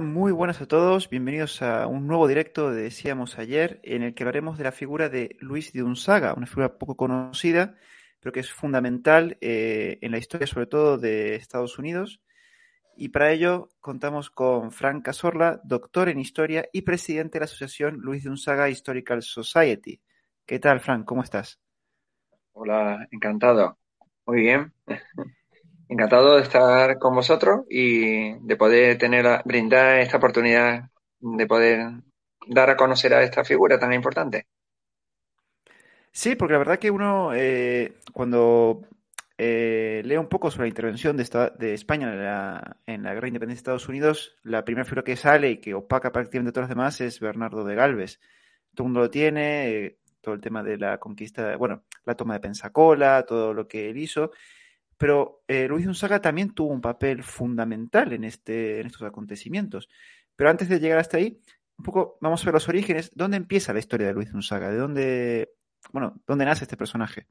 Muy buenas a todos. Bienvenidos a un nuevo directo de Decíamos ayer, en el que hablaremos de la figura de Luis de Unzaga, una figura poco conocida, pero que es fundamental eh, en la historia, sobre todo de Estados Unidos. Y para ello contamos con Frank Casorla, doctor en historia y presidente de la asociación Luis de Unzaga Historical Society. ¿Qué tal, Frank? ¿Cómo estás? Hola, encantado. Muy bien. Encantado de estar con vosotros y de poder tener, brindar esta oportunidad de poder dar a conocer a esta figura tan importante. Sí, porque la verdad que uno, eh, cuando eh, lee un poco sobre la intervención de, España en la, en la, guerra independencia de Estados Unidos, la primera figura que sale y que opaca prácticamente a todos los demás es Bernardo de Galvez. Todo el mundo lo tiene, eh, todo el tema de la conquista, bueno, la toma de Pensacola, todo lo que él hizo. Pero eh, Luis Gonzaga también tuvo un papel fundamental en, este, en estos acontecimientos. Pero antes de llegar hasta ahí, un poco vamos a ver los orígenes. ¿Dónde empieza la historia de Luis Gonzaga? ¿De dónde, bueno, dónde nace este personaje?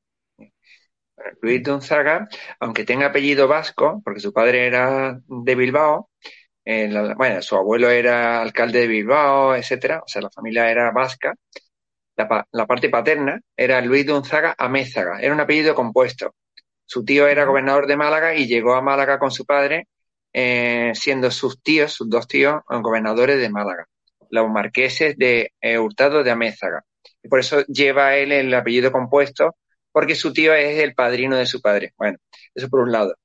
Luis Gonzaga, aunque tenga apellido vasco, porque su padre era de Bilbao, eh, bueno, su abuelo era alcalde de Bilbao, etcétera, o sea, la familia era vasca. La, la parte paterna era Luis Gonzaga Amézaga, era un apellido compuesto. Su tío era gobernador de Málaga y llegó a Málaga con su padre, eh, siendo sus tíos, sus dos tíos, gobernadores de Málaga, los marqueses de eh, Hurtado de Amézaga. Y por eso lleva él el apellido compuesto, porque su tío es el padrino de su padre. Bueno, eso por un lado.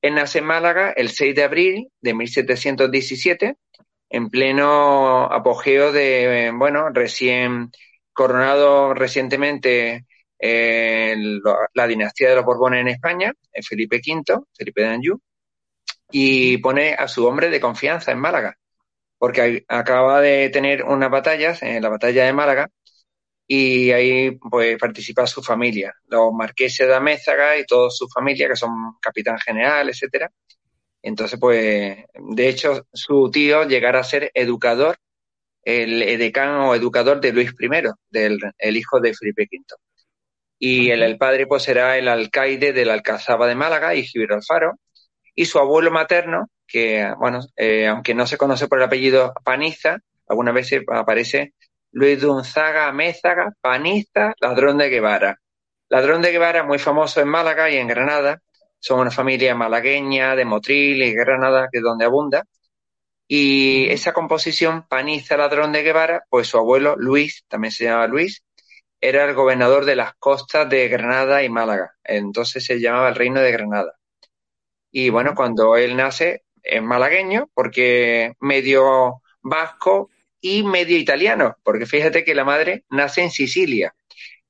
Él nace en Málaga el 6 de abril de 1717, en pleno apogeo de, bueno, recién coronado recientemente la dinastía de los Borbones en España, Felipe V, Felipe de Anjou, y pone a su hombre de confianza en Málaga, porque acaba de tener unas batallas, en la batalla de Málaga, y ahí pues participa su familia, los marqueses de Amézaga y toda su familia, que son capitán general, etcétera. Entonces, pues, de hecho, su tío llegará a ser educador, el edecán o educador de Luis I, del el hijo de Felipe V y el, el, padre pues era el alcaide de la Alcazaba de Málaga y Gibralfaro y su abuelo materno que bueno eh, aunque no se conoce por el apellido Paniza algunas veces aparece Luis Dunzaga Mézaga Paniza ladrón de Guevara. Ladrón de Guevara muy famoso en Málaga y en Granada. Son una familia malagueña de Motril y Granada que es donde abunda. Y esa composición Paniza ladrón de Guevara pues su abuelo Luis también se llama Luis era el gobernador de las costas de Granada y Málaga. Entonces se llamaba el Reino de Granada. Y bueno, cuando él nace es malagueño porque medio vasco y medio italiano, porque fíjate que la madre nace en Sicilia.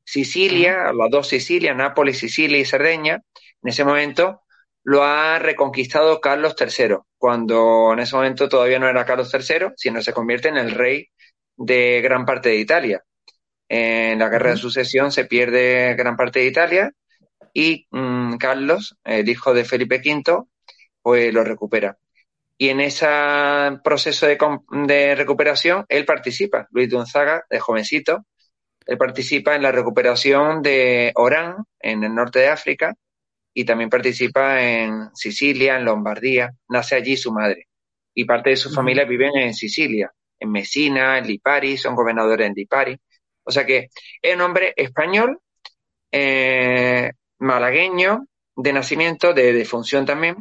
Sicilia, las dos Sicilias, Nápoles, Sicilia y Cerdeña, en ese momento lo ha reconquistado Carlos III, cuando en ese momento todavía no era Carlos III, sino se convierte en el rey de gran parte de Italia. En la guerra de sucesión se pierde gran parte de Italia y mm, Carlos, el hijo de Felipe V, pues lo recupera. Y en ese proceso de, de recuperación, él participa, Luis Gonzaga, de jovencito, él participa en la recuperación de Orán, en el norte de África, y también participa en Sicilia, en Lombardía. Nace allí su madre. Y parte de su familia viven en Sicilia, en Messina, en Lipari, son gobernadores en Lipari. O sea que es un hombre español, eh, malagueño, de nacimiento, de, de función también,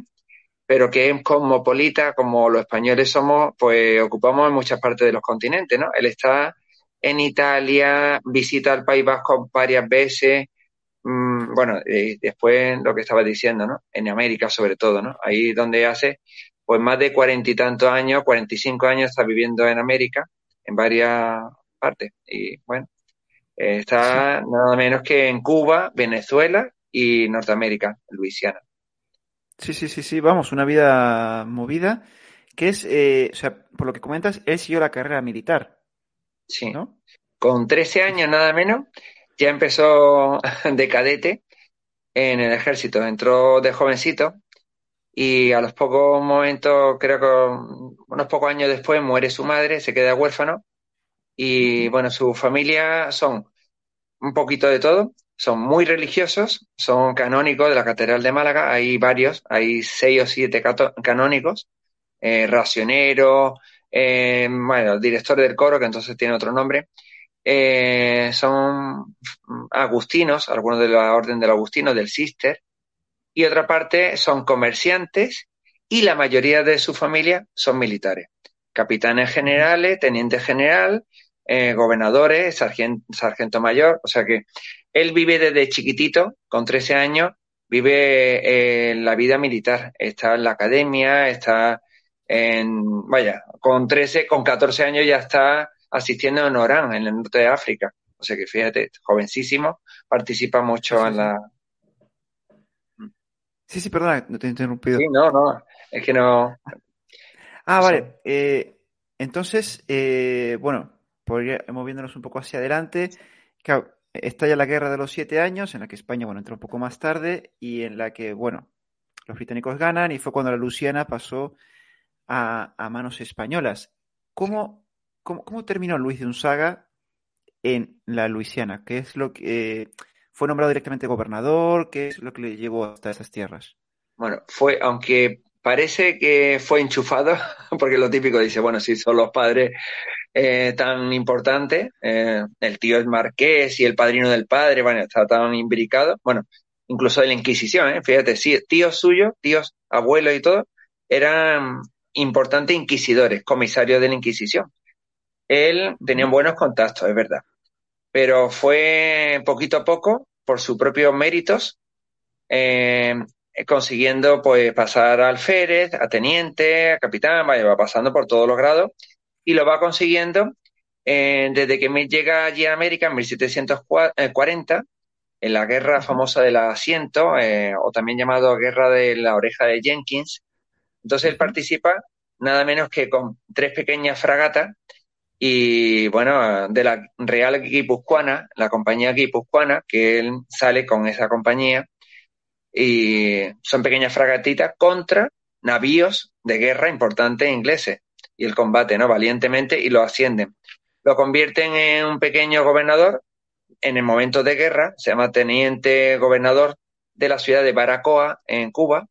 pero que es cosmopolita, como los españoles somos, pues ocupamos en muchas partes de los continentes, ¿no? Él está en Italia, visita el País Vasco varias veces, mmm, bueno, y después lo que estaba diciendo, ¿no? En América sobre todo, ¿no? Ahí donde hace, pues más de cuarenta y tantos años, cuarenta y cinco años está viviendo en América, en varias partes, y bueno, Está nada menos que en Cuba, Venezuela y Norteamérica, Luisiana. Sí, sí, sí, sí, vamos, una vida movida, que es, eh, o sea, por lo que comentas, él siguió la carrera militar. Sí. ¿no? Con 13 años nada menos, ya empezó de cadete en el ejército. Entró de jovencito y a los pocos momentos, creo que unos pocos años después, muere su madre, se queda huérfano y bueno, su familia son un poquito de todo, son muy religiosos, son canónicos de la Catedral de Málaga, hay varios, hay seis o siete canónicos, eh, racionero, eh, bueno, director del coro, que entonces tiene otro nombre, eh, son agustinos, algunos de la orden del agustino, del cister, y otra parte son comerciantes y la mayoría de su familia son militares. Capitanes generales, teniente general, eh, gobernadores, sargento, mayor, o sea que él vive desde chiquitito, con 13 años, vive en la vida militar, está en la academia, está en, vaya, con 13, con 14 años ya está asistiendo en Orán, en el norte de África. O sea que fíjate, jovencísimo, participa mucho en la... Sí, sí, perdona, no te he interrumpido. Sí, no, no, es que no... Ah, vale. Eh, entonces, eh, bueno, podría, moviéndonos un poco hacia adelante, claro, está ya la guerra de los siete años, en la que España, bueno, entró un poco más tarde y en la que, bueno, los británicos ganan y fue cuando la Luciana pasó a, manos españolas. ¿Cómo, cómo, terminó Luis de Unzaga en la Luisiana? ¿Qué es lo que fue nombrado directamente gobernador? ¿Qué es lo que le llevó hasta esas tierras? Bueno, fue, aunque parece que fue enchufado, porque lo típico dice, bueno, si son los padres eh, tan importantes, eh, el tío es marqués y el padrino del padre, bueno, está tan imbricado, bueno, incluso de la Inquisición, ¿eh? fíjate, sí, tíos suyos, tíos, abuelos y todo, eran importantes inquisidores, comisarios de la Inquisición. Él tenía buenos contactos, es verdad, pero fue poquito a poco, por sus propios méritos, eh, consiguiendo pues pasar a alférez, a teniente, a capitán, vaya, va pasando por todos los grados y lo va consiguiendo eh, desde que llega allí a América en 1740, en la guerra famosa del asiento, eh, o también llamado guerra de la oreja de Jenkins. Entonces él participa nada menos que con tres pequeñas fragatas y bueno, de la Real Guipuzcoana, la compañía guipuzcoana, que él sale con esa compañía y son pequeñas fragatitas contra navíos de guerra importantes ingleses y el combate, ¿no? Valientemente y lo ascienden. Lo convierten en un pequeño gobernador en el momento de guerra, se llama teniente gobernador de la ciudad de Baracoa, en Cuba,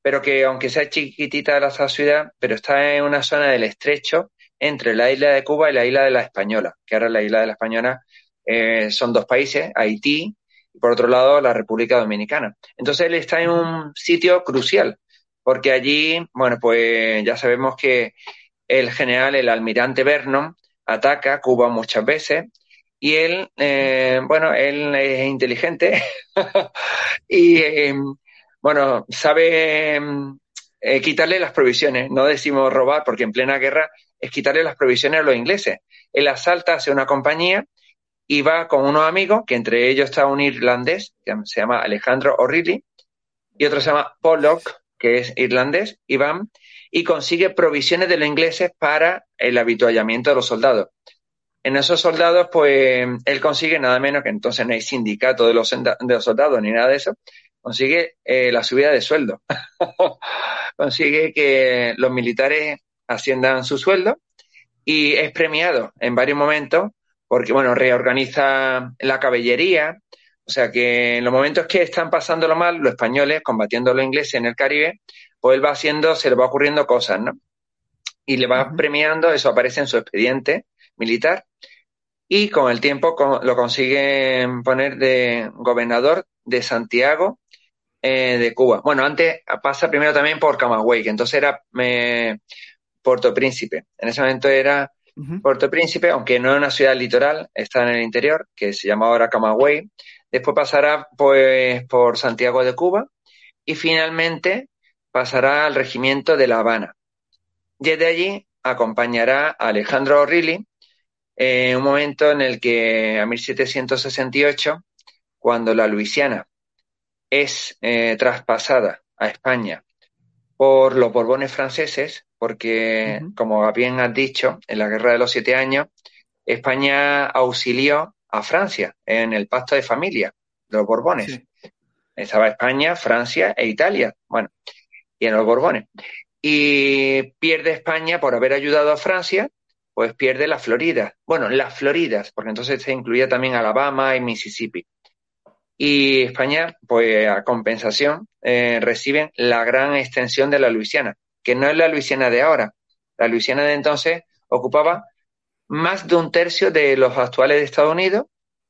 pero que aunque sea chiquitita la ciudad, pero está en una zona del estrecho entre la isla de Cuba y la isla de la Española, que ahora la isla de la Española eh, son dos países, Haití y por otro lado la República Dominicana. Entonces él está en un sitio crucial, porque allí, bueno, pues ya sabemos que el general, el almirante Vernon, ataca Cuba muchas veces y él, eh, bueno, él es inteligente y, eh, bueno, sabe eh, quitarle las provisiones. No decimos robar porque en plena guerra es quitarle las provisiones a los ingleses. Él asalta hacia una compañía y va con unos amigos, que entre ellos está un irlandés, que se llama Alejandro O'Reilly, y otro se llama Pollock, que es irlandés, y van y consigue provisiones de los ingleses para el habituallamiento de los soldados. En esos soldados, pues él consigue nada menos que entonces no hay sindicato de los, de los soldados ni nada de eso, consigue eh, la subida de sueldo. consigue que los militares asciendan su sueldo y es premiado en varios momentos porque, bueno, reorganiza la caballería. O sea que en los momentos que están pasándolo mal, los españoles combatiendo a los ingleses en el Caribe, pues él va haciendo, se le va ocurriendo cosas, ¿no? Y le va premiando, eso aparece en su expediente militar, y con el tiempo lo consiguen poner de gobernador de Santiago eh, de Cuba. Bueno, antes pasa primero también por Camagüey, que entonces era eh, Puerto Príncipe. En ese momento era Puerto Príncipe, aunque no es una ciudad litoral, está en el interior, que se llama ahora Camagüey. Después pasará pues por Santiago de Cuba y finalmente pasará al regimiento de La Habana. Desde allí acompañará a Alejandro O'Reilly en un momento en el que, a 1768, cuando la Luisiana es eh, traspasada a España por los Borbones franceses, porque, como bien has dicho, en la Guerra de los Siete Años, España auxilió a Francia en el pacto de familia de los Borbones. Estaba España, Francia e Italia. Bueno, y en los Borbones. Y pierde España por haber ayudado a Francia, pues pierde la Florida. Bueno, las Floridas, porque entonces se incluía también Alabama y Mississippi. Y España, pues a compensación, eh, reciben la gran extensión de la Luisiana. que no es la Luisiana de ahora. La Luisiana de entonces ocupaba más de un tercio de los actuales de Estados Unidos,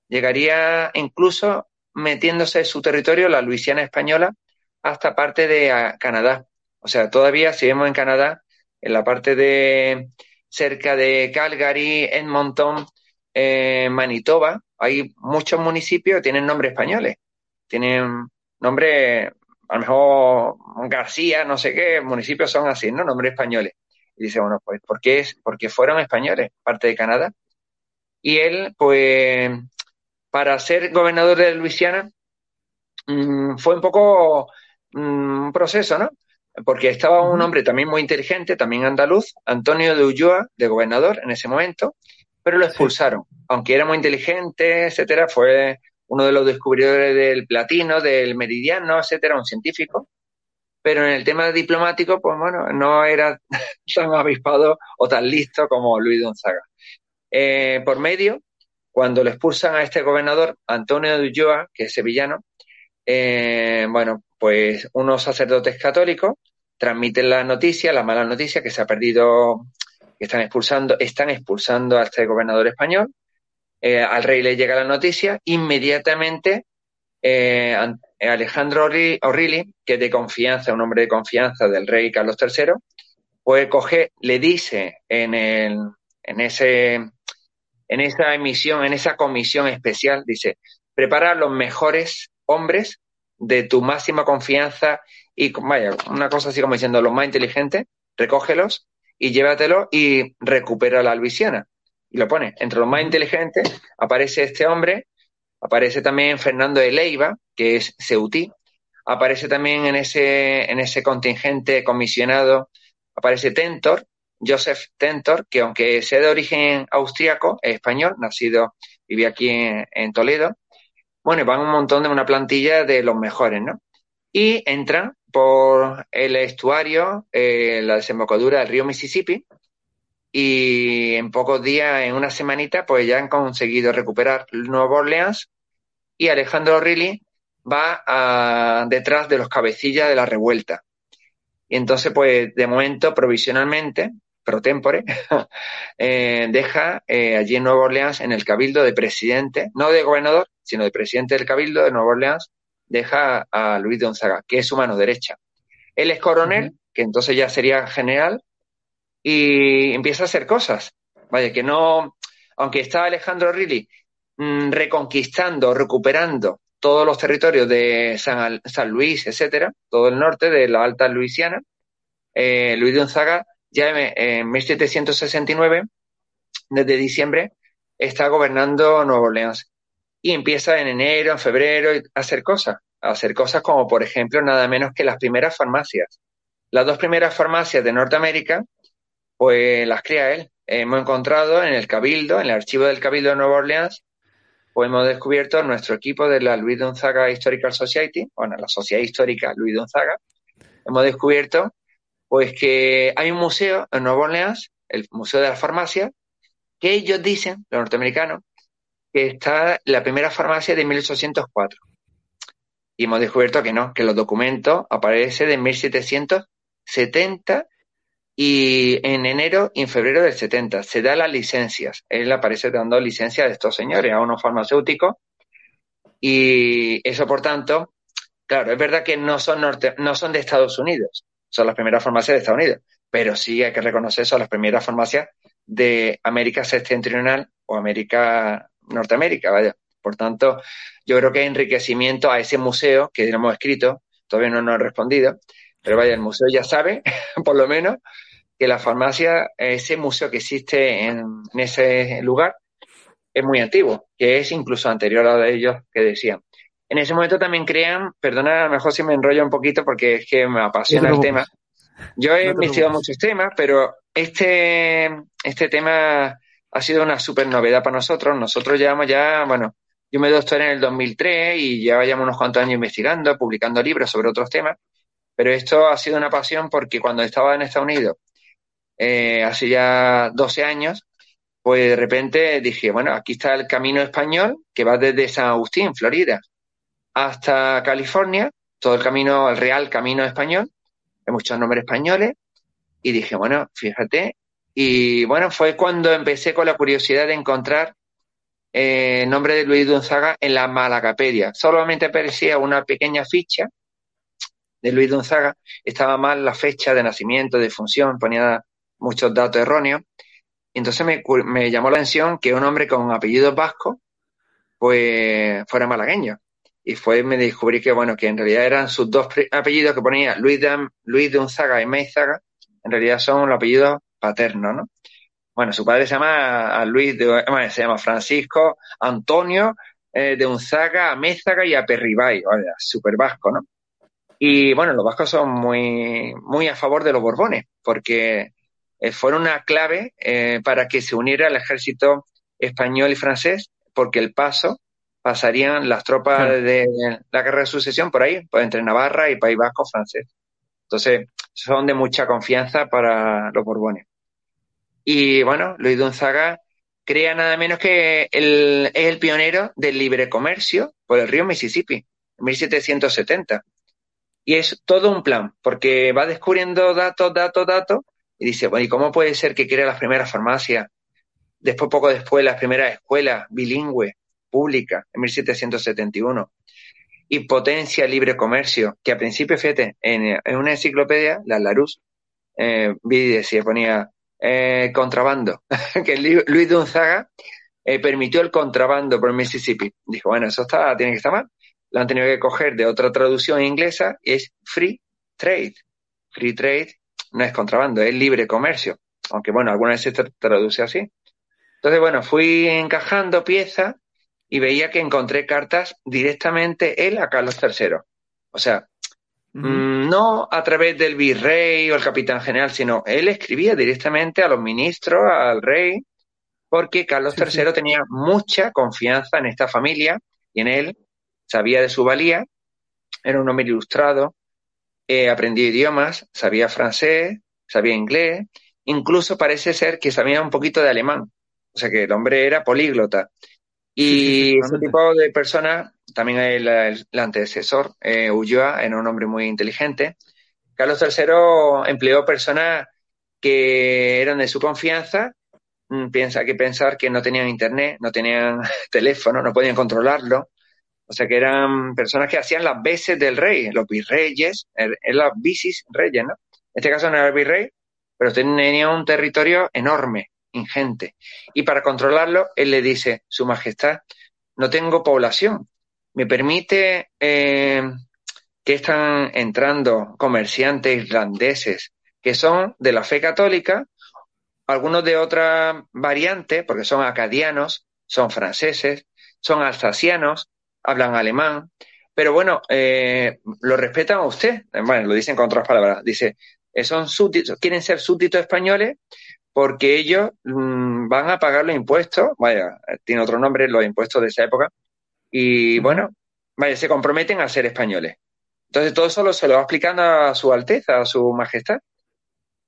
llegaría incluso metiéndose en su territorio la Luisiana española hasta parte de ah, Canadá. O sea, todavía si vemos en Canadá, en la parte de cerca de Calgary, Edmonton, eh, Manitoba, hay muchos municipios que tienen nombres españoles. Tienen nombre, a lo mejor García, no sé qué, municipios son así, ¿no? Nombres españoles. Y dice, bueno, pues, ¿por qué? Es? Porque fueron españoles, parte de Canadá. Y él, pues, para ser gobernador de Luisiana, mm, fue un poco mm, un proceso, ¿no? Porque estaba un hombre también muy inteligente, también andaluz, Antonio de Ulloa, de gobernador en ese momento, pero lo expulsaron. Aunque era muy inteligente, etcétera, fue uno de los descubridores del platino, del meridiano, etcétera, un científico. Pero en el tema diplomático, pues bueno, no era tan avispado o tan listo como Luis Gonzaga. Eh, por medio, cuando le expulsan a este gobernador, Antonio de Ulloa, que es sevillano, eh, bueno, pues unos sacerdotes católicos transmiten la noticia, la mala noticia, que se ha perdido que están expulsando, están expulsando a este gobernador español. Eh, al rey le llega la noticia, inmediatamente eh, Alejandro O'Reilly, que es de confianza, un hombre de confianza del rey Carlos III, pues coge, le dice en, el, en, ese, en esa emisión, en esa comisión especial, dice, prepara los mejores hombres de tu máxima confianza y, vaya, una cosa así como diciendo, los más inteligentes, recógelos y llévatelo y recupera la Luisiana. Y lo pone. Entre los más inteligentes aparece este hombre, aparece también Fernando de Leiva, que es ceutí, aparece también en ese, en ese contingente comisionado, aparece Tentor, Joseph Tentor, que aunque sea de origen austriaco, es español, nacido, vive aquí en, Toledo. Bueno, van un montón de una plantilla de los mejores, ¿no? Y entran por el estuario, eh, la desembocadura del río Mississippi, y en pocos días, en una semanita, pues ya han conseguido recuperar Nueva Orleans y Alejandro Riley va a, detrás de los cabecillas de la revuelta. Y entonces, pues de momento, provisionalmente, pro tempore, eh, deja eh, allí en Nueva Orleans, en el cabildo de presidente, no de gobernador, sino de presidente del cabildo de Nueva Orleans, deja a Luis de Gonzaga, que es su mano derecha. Él es coronel, que entonces ya sería general, y empieza a hacer cosas. Vaya, que no, aunque está Alejandro Riley mm, reconquistando, recuperando todos los territorios de San, Luis, etcétera, todo el norte de la Alta Luisiana, eh, Luis de Gonzaga ya en 1769, desde diciembre, está gobernando Nueva Orleans y empieza en enero, en febrero a hacer cosas, a hacer cosas como por ejemplo nada menos que las primeras farmacias. Las dos primeras farmacias de Norteamérica, pues las crea él. Hemos encontrado en el Cabildo, en el archivo del Cabildo de Nueva Orleans, pues hemos descubierto nuestro equipo de la Louis Gonzaga Historical Society, bueno, la Sociedad Histórica Louis Gonzaga, hemos descubierto pues que hay un museo en Nueva Orleans, el Museo de la Farmacia, que ellos dicen, los norteamericanos, que está la primera farmacia de 1804. Y hemos descubierto que no, que los documentos aparecen de 1770 y en enero y en febrero del 70 se da las licencias. Él aparece dando licencias a estos señores, a unos farmacéuticos. Y eso, por tanto, claro, es verdad que no son, norte, no son de Estados Unidos, son las primeras farmacias de Estados Unidos, pero sí hay que reconocer son las primeras farmacias de América septentrional o América Norteamérica, vaya. Por tanto, yo creo que hay enriquecimiento a ese museo que hemos escrito, todavía no nos ha respondido, pero vaya, el museo ya sabe, por lo menos, que la farmacia, ese museo que existe en, ese lugar, es muy antiguo, que es incluso anterior a ellos que decían. En ese momento también crean, perdona, a lo mejor si me enrollo un poquito porque es que me apasiona el tema. Yo he investigado muchos temas, pero este, este tema ha sido una súper novedad para nosotros. Nosotros llevamos ya, bueno, yo me doctoré en el 2003 y ya llevamos unos cuantos años investigando, publicando libros sobre otros temas, pero esto ha sido una pasión porque cuando estaba en Estados Unidos, eh, hace ya 12 años, pues de repente dije, bueno, aquí está el camino español que va desde San Agustín, Florida, hasta California, todo el camino, el real camino español, hay muchos nombres españoles, Y dije, bueno, fíjate. Y bueno, fue cuando empecé con la curiosidad de encontrar eh, el nombre de Luis Gonzaga en la Malacapedia. Solamente aparecía una pequeña ficha de Luis Gonzaga. Estaba mal la fecha de nacimiento, de función, ponía muchos datos erróneos. Entonces me, me llamó la atención que un hombre con apellido vasco, pues fuera malagueño. Y fue, me descubrí que, bueno, que en realidad eran sus dos apellidos que ponía Luis de, Luis de Unzaga y Meizaga, en realidad son los apellidos paternos, ¿no? Bueno, su padre se llama Luis, de, bueno, se llama Francisco Antonio eh, de Unzaga, Mézaga y Aperribay, o sea, súper vasco, ¿no? Y bueno, los vascos son muy, muy a favor de los Borbones, porque eh, fueron una clave eh, para que se uniera el ejército español y francés, porque el paso pasarían las tropas de la guerra de sucesión por ahí, pues entre Navarra y País Vasco francés. Entonces, son de mucha confianza para los Borbones. Y bueno, Luis Gonzaga crea nada menos que el, es el pionero del libre comercio por el río Mississippi, en 1770. Y es todo un plan, porque va descubriendo datos, datos, datos, y dice, bueno, ¿y cómo puede ser que crea las primeras farmacias? Después, poco después, las primeras escuelas bilingües, públicas, en 1771. Y potencia libre comercio, que a principio, fíjate, en, una enciclopedia, la Larousse, eh, decía, ponía eh, contrabando, que Luis de Unzaga eh, permitió el contrabando por Mississippi. Dijo, bueno, eso está, tiene que estar mal. Lo han tenido que coger de otra traducción inglesa, es free trade. Free trade no es contrabando, es libre comercio. Aunque bueno, algunas veces se traduce así. Entonces, bueno, fui encajando piezas y veía que encontré cartas directamente él a Carlos III. O sea, mm, no a través del virrey o el capitán general, sino él escribía directamente a los ministros, al rey, porque Carlos III tenía mucha confianza en esta familia y en él, sabía de su valía, era un hombre ilustrado, eh, aprendió idiomas, sabía francés, sabía inglés, incluso parece ser que sabía un poquito de alemán, o sea que el hombre era políglota. Y ese tipo de personas, también el, el, antecesor, eh, Ulloa, era un hombre muy inteligente. Carlos III empleó personas que eran de su confianza, mm, piensa que pensar que no tenían internet, no tenían teléfono, no podían controlarlo, o sea que eran personas que hacían las veces del rey, los virreyes, er, eran las vicis reyes, ¿no? En este caso no era el virrey, pero tenía un territorio enorme, ingente. Y para controlarlo, él le dice, Su Majestad, no tengo población. ¿Me permite eh, que están entrando comerciantes irlandeses que son de la fe católica, algunos de otra variante, porque son acadianos, son franceses, son alsacianos, hablan alemán, pero bueno, eh, lo respetan a usted. Bueno, lo dicen con otras palabras. Dice, eh, son súbditos, quieren ser súbditos españoles porque ellos mm, van a pagar los impuestos, vaya, tiene otro nombre, los impuestos de esa época, y bueno, vaya, se comprometen a ser españoles. Entonces todo eso se lo va explicando a su Alteza, a su Majestad.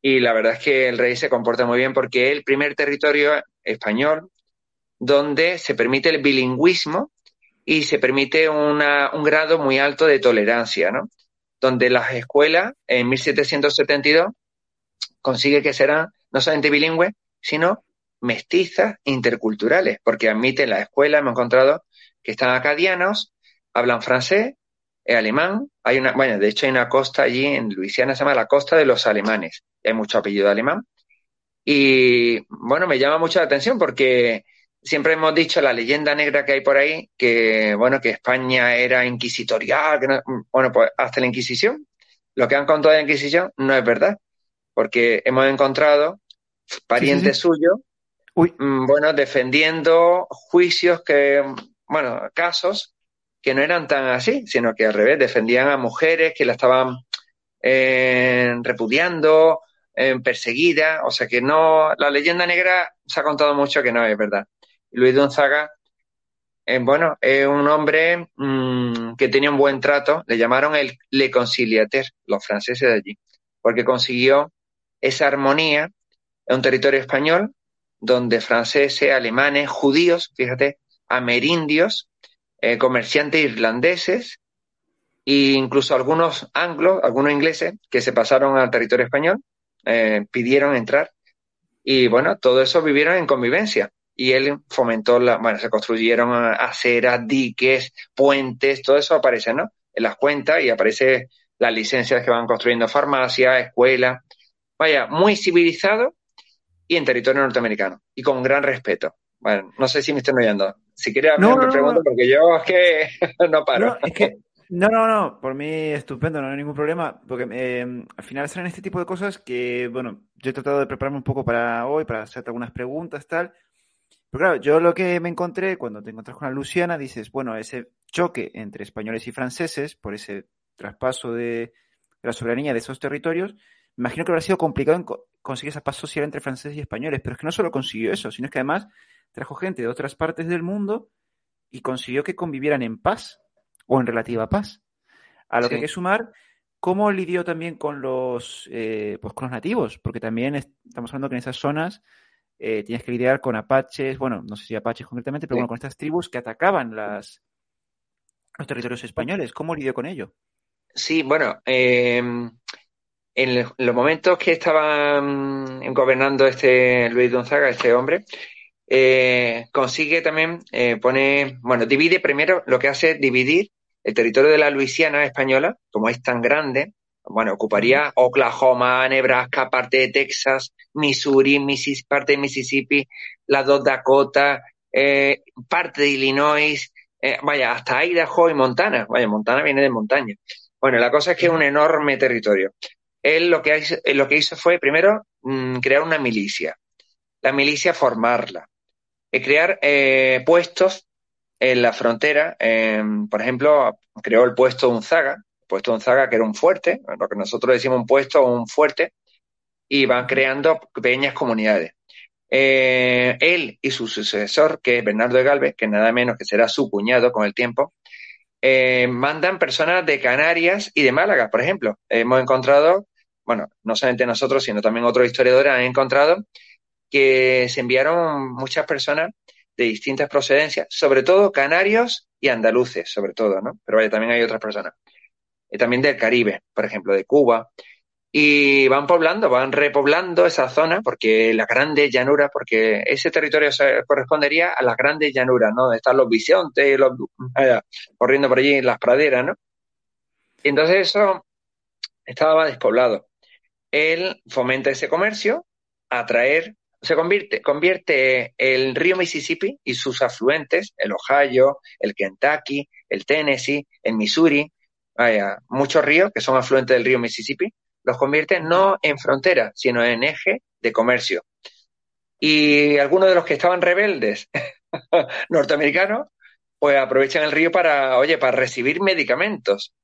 Y la verdad es que el rey se comporta muy bien porque es el primer territorio español donde se permite el bilingüismo y se permite una, un grado muy alto de tolerancia, ¿no? Donde las escuelas en 1772 consigue que serán no solamente bilingües, sino mestizas interculturales, porque admiten la escuela, hemos encontrado que están acadianos, hablan francés, eh, alemán, hay una, bueno, de hecho hay una costa allí en Luisiana, se llama la costa de los alemanes, hay mucho apellido alemán, y bueno, me llama mucho la atención porque siempre hemos dicho la leyenda negra que hay por ahí, que bueno, que España era inquisitorial, que bueno, pues hasta la Inquisición, lo que han contado de la Inquisición no es verdad, porque hemos encontrado parientes suyos, mm, bueno, defendiendo juicios que, bueno, casos que no eran tan así, sino que al revés, defendían a mujeres que la estaban eh, repudiando, eh, perseguidas, o sea que no, la leyenda negra se ha contado mucho que no es verdad. Luis Gonzaga, eh, bueno, es un hombre mm, que tenía un buen trato, le llamaron el Le Conciliateur, los franceses de allí, porque consiguió esa armonía en un territorio español donde franceses, alemanes, judíos, fíjate, amerindios, eh, comerciantes irlandeses e incluso algunos anglos, algunos ingleses que se pasaron al territorio español eh, pidieron entrar. Y bueno, todo eso vivieron en convivencia. Y él fomentó, la, bueno, se construyeron aceras, diques, puentes, todo eso aparece, ¿no? En las cuentas y aparece las licencias que van construyendo farmacias, escuelas. Vaya, muy civilizado y en territorio norteamericano. Y con gran respeto. Bueno, no sé si me están oyendo. Si quieres hablar, me pregunto, porque yo es que no paro. es que no, no, no, por mí estupendo, no hay ningún problema, porque eh, al final salen este tipo de cosas que, bueno, yo he tratado de prepararme un poco para hoy, para hacerte algunas preguntas, tal. Pero claro, yo lo que me encontré cuando te encuentras con la Luciana, dices, bueno, ese choque entre españoles y franceses, por ese traspaso de, la soberanía de esos territorios, me imagino que habrá sido complicado conseguir esa paz social entre franceses y españoles, pero es que no solo consiguió eso, sino que además trajo gente de otras partes del mundo y consiguió que convivieran en paz o en relativa paz. A lo que hay que sumar, cómo lidió también con los, eh, pues con los nativos, porque también estamos hablando que en esas zonas eh, tienes que lidiar con apaches, bueno, no sé si apaches concretamente, pero bueno, con estas tribus que atacaban las, los territorios españoles. ¿Cómo lidió con ello? Sí, bueno, em, en los momentos que estaban gobernando este Luis Gonzaga, este hombre, eh, consigue también eh, poner, bueno, divide primero, lo que hace es dividir el territorio de la Luisiana española, como es tan grande, bueno, ocuparía Oklahoma, Nebraska, parte de Texas, Missouri, parte de Mississippi, las dos Dakota, eh, parte de Illinois, eh, vaya, hasta Idaho y Montana. Vaya, Montana viene de montaña. Bueno, la cosa es que es un enorme territorio. Él lo que, hizo, lo que hizo fue, primero, mm, crear una milicia. La milicia formarla. Y crear eh, puestos en la frontera, por ejemplo, creó el puesto Unzaga, puesto Unzaga que era un fuerte, lo que nosotros decimos un puesto o un fuerte, y van creando pequeñas comunidades. Eh, él y su sucesor, que es Bernardo de Galvez, que nada menos que será su cuñado con el tiempo, eh, mandan personas de Canarias y de Málaga, por ejemplo. Hemos encontrado, bueno, no solamente nosotros, sino también otros historiadores han encontrado que se enviaron muchas personas de distintas procedencias, sobre todo canarios y andaluces, sobre todo, ¿no? Pero vaya, también hay otras personas. Y también del Caribe, por ejemplo, de Cuba. Y van poblando, van repoblando esa zona, porque la grande llanura, porque ese territorio se correspondería a las grandes llanuras, ¿no? Donde están los bisontes, los, corriendo por allí las praderas, ¿no? Y entonces eso estaba despoblado. Él fomenta ese comercio, atraer se convierte, convierte el río Mississippi y sus afluentes, el Ohio, el Kentucky, el Tennessee, el Missouri, vaya, muchos ríos que son afluentes del río Mississippi, los convierte no en frontera, sino en eje de comercio. Y algunos de los que estaban rebeldes norteamericanos, pues aprovechan el río para, oye, para recibir medicamentos.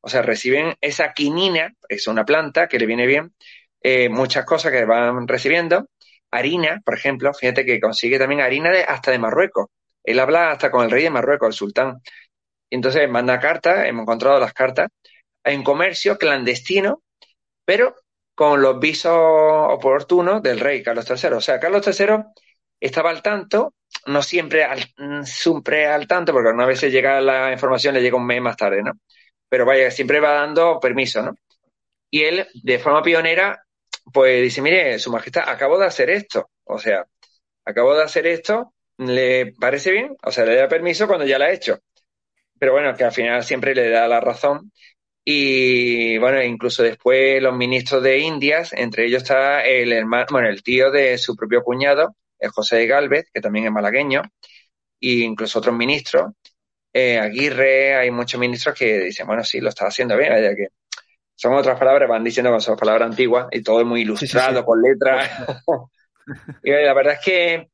O sea, reciben esa quinina, es una planta que le viene bien, eh, muchas cosas que van recibiendo, harina, por ejemplo, fíjate que consigue también harina de, hasta de Marruecos. Él habla hasta con el rey de Marruecos, el sultán. Entonces manda cartas, hemos encontrado las cartas, en comercio clandestino, pero con los visos oportunos del rey Carlos III. O sea, Carlos III estaba al tanto, no siempre al, siempre al tanto, porque una vez llega la información, le llega un mes más tarde, ¿no? Pero vaya, siempre va dando permiso, ¿no? Y él, de forma pionera, pues dice, mire, Su Majestad, acabo de hacer esto. O sea, acabo de hacer esto, ¿le parece bien? O sea, le da permiso cuando ya lo ha hecho. Pero bueno, que al final siempre le da la razón. Y bueno, incluso después los ministros de Indias, entre ellos está el hermano, bueno, el tío de su propio cuñado, el José Galvez, que también es malagueño, e incluso otros ministros, eh, Aguirre, hay muchos ministros que dicen, bueno, sí, lo está haciendo bien, ya que son otras palabras, van diciendo que son palabras antiguas y todo es muy ilustrado con letras. y la verdad es que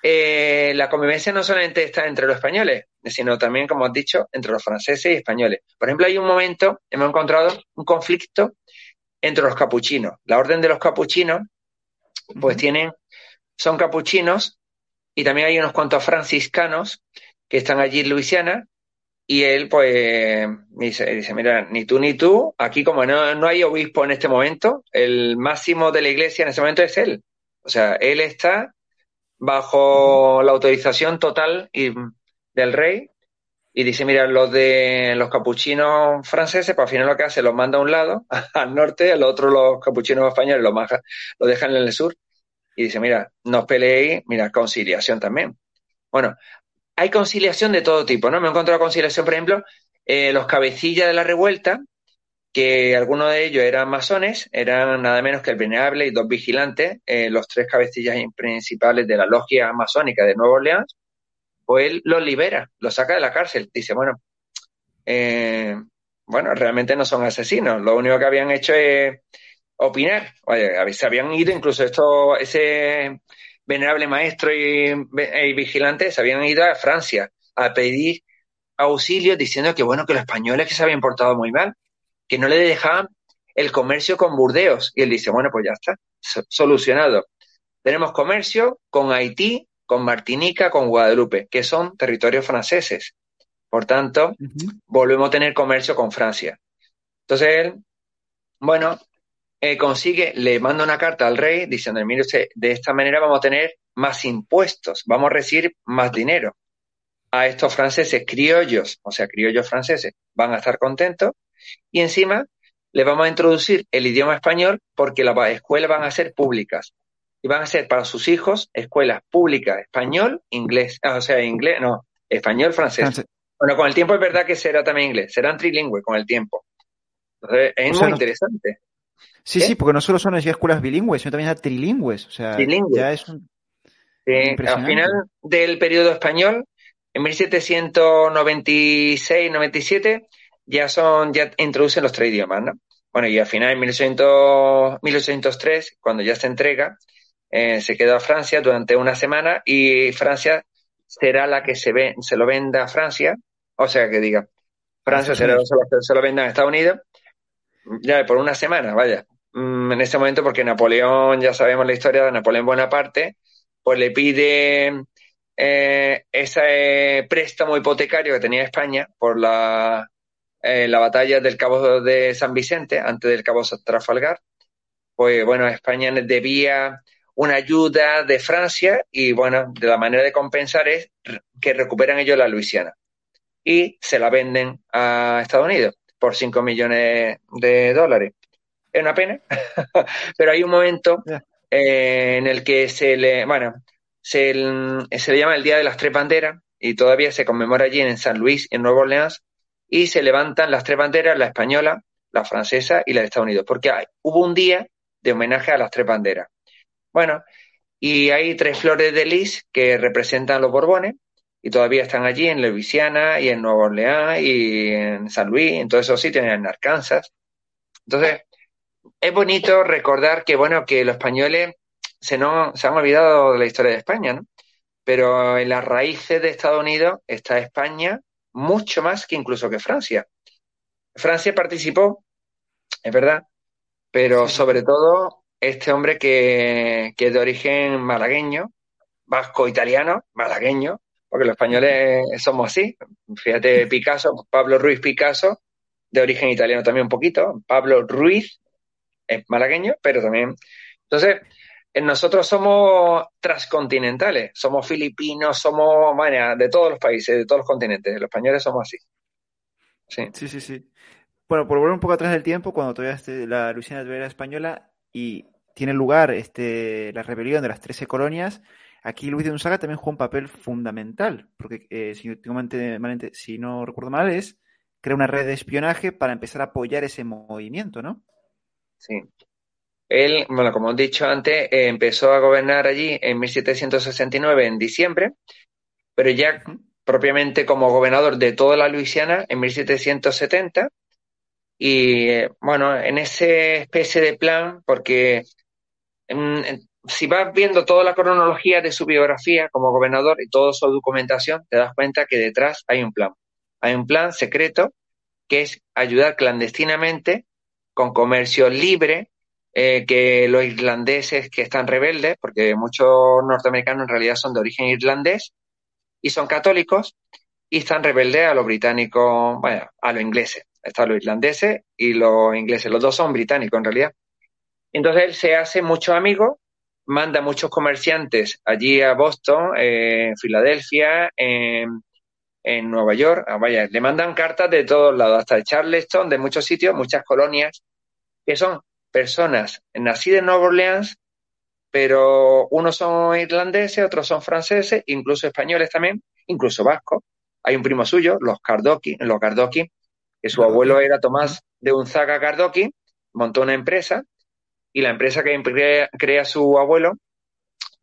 eh, la convivencia no solamente está entre los españoles, sino también, como has dicho, entre los franceses y españoles. Por ejemplo, hay un momento, hemos encontrado un conflicto entre los capuchinos. La orden de los capuchinos, pues tienen, son capuchinos y también hay unos cuantos franciscanos que están allí en Luisiana y él, pues, dice, dice, mira, ni tú ni tú, aquí como no, no hay obispo en este momento, el máximo de la iglesia en ese momento es él. O sea, él está bajo la autorización total y, del rey y dice, mira, los de los capuchinos franceses, pues al final lo que hace, los manda a un lado, al norte, al otro los capuchinos españoles los, lo dejan en el sur, y dice, mira, no os peleéis, mira, conciliación también. Bueno, hay conciliación de todo tipo, ¿no? Me he encontrado conciliación, por ejemplo, eh, los cabecillas de la revuelta, que algunos de ellos eran masones, eran nada menos que el venerable y dos vigilantes, eh, los tres cabecillas principales de la logia masónica de Nueva Orleans, pues él los libera, los saca de la cárcel. Dice, bueno, eh, bueno, realmente no son asesinos, lo único que habían hecho es opinar. Oye, se habían ido incluso esto, ese venerable maestro y, y vigilante se habían ido a Francia a pedir auxilio diciendo que bueno, que los españoles que se habían portado muy mal, que no le dejaban el comercio con Burdeos. Y él dice, bueno, pues ya está, solucionado. Tenemos comercio con Haití, con Martinica, con Guadalupe, que son territorios franceses. Por tanto, volvemos a tener comercio con Francia. Entonces él, bueno, eh, consigue, le manda una carta al rey diciendo, mire usted, de esta manera vamos a tener más impuestos, vamos a recibir más dinero a estos franceses criollos, o sea, criollos franceses, van a estar contentos y encima le vamos a introducir el idioma español porque las escuelas van a ser públicas y van a ser para sus hijos escuelas públicas, español, inglés, ah, o sea, inglés, no, español, francés. Bueno, con el tiempo es verdad que será también inglés, serán trilingües con el tiempo. Entonces, es muy interesante. Sí, sí, porque no solo son escuelas bilingües, sino también trilingües. O sea, ya es un... al final del periodo español, en 1796-97 ya son, ya introducen los tres idiomas, ¿no? Bueno, y al final en 1803, cuando ya se entrega, eh, se quedó a Francia durante una semana y Francia será la que se ve, se lo venda a Francia, o sea que diga, Francia será la que se lo venda a Estados Unidos, ya por una semana, vaya. Mm, en ese momento, porque Napoleón, ya sabemos la historia de Napoleón Bonaparte, pues le pide eh, ese préstamo hipotecario que tenía España por la, eh, la batalla del Cabo de San Vicente, antes del Cabo Trafalgar, pues bueno, España debía una ayuda de Francia y bueno, de la manera de compensar es que recuperan ellos la Luisiana y se la venden a Estados Unidos por 5 millones de dólares. Es una pena, pero hay un momento eh, en el que se le, bueno, se, le llama el Día de las Tres Banderas y todavía se conmemora allí en San Luis, en Nueva Orleans, y se levantan las tres banderas, la española, la francesa y la de Estados Unidos, porque hubo un día de homenaje a las tres banderas. Bueno, y hay tres flores de lis que representan los Borbones y todavía están allí en Luisiana y en Nueva Orleans y en San Luis, en todos esos sitios, en Arkansas. Entonces, es bonito recordar que, bueno, que los españoles se, no, se han olvidado de la historia de España, ¿no? Pero en las raíces de Estados Unidos está España mucho más que incluso que Francia. Francia participó, es verdad, pero sobre todo este hombre que, que es de origen malagueño, vasco-italiano, malagueño, porque los españoles somos así. Fíjate, Picasso, Pablo Ruiz Picasso, de origen italiano también un poquito. Pablo Ruiz es malagueño, pero también. Entonces, nosotros somos transcontinentales, somos filipinos, somos de todos los países, de todos los continentes. Los españoles somos así. Sí, sí, sí. sí. Bueno, por volver un poco atrás del tiempo, cuando todavía este, la Luisiana era española y tiene lugar este, la rebelión de las Trece colonias, aquí Luis de Unzaga también juega un papel fundamental, porque eh, si, si no recuerdo mal, es crea una red de espionaje para empezar a apoyar ese movimiento, ¿no? Sí, él, bueno, como he dicho antes, eh, empezó a gobernar allí en 1769, en diciembre, pero ya propiamente como gobernador de toda la Luisiana en 1770. Y eh, bueno, en ese especie de plan, porque si vas viendo toda la cronología de su biografía como gobernador y toda su documentación, te das cuenta que detrás hay un plan. Hay un plan secreto que es ayudar clandestinamente con comercio libre eh, que los irlandeses que están rebeldes, porque muchos norteamericanos en realidad son de origen irlandés y son católicos y están rebeldes a los británicos, bueno, a los ingleses. Están los irlandeses y los ingleses, los dos son británicos en realidad. Entonces él se hace muchos amigos, manda muchos comerciantes allí a Boston, en Filadelfia, en, Nueva York, ah, vaya, le mandan cartas de todos lados, hasta de Charleston, de muchos sitios, muchas colonias, que son personas nacidas en Nueva Orleans, pero unos son irlandeses, otros son franceses, incluso españoles también, incluso vascos. Hay un primo suyo, los Cardoqui, los Cardoqui, que su abuelo era Tomás de Unzaga Cardoqui, montó una empresa y la empresa que crea, su abuelo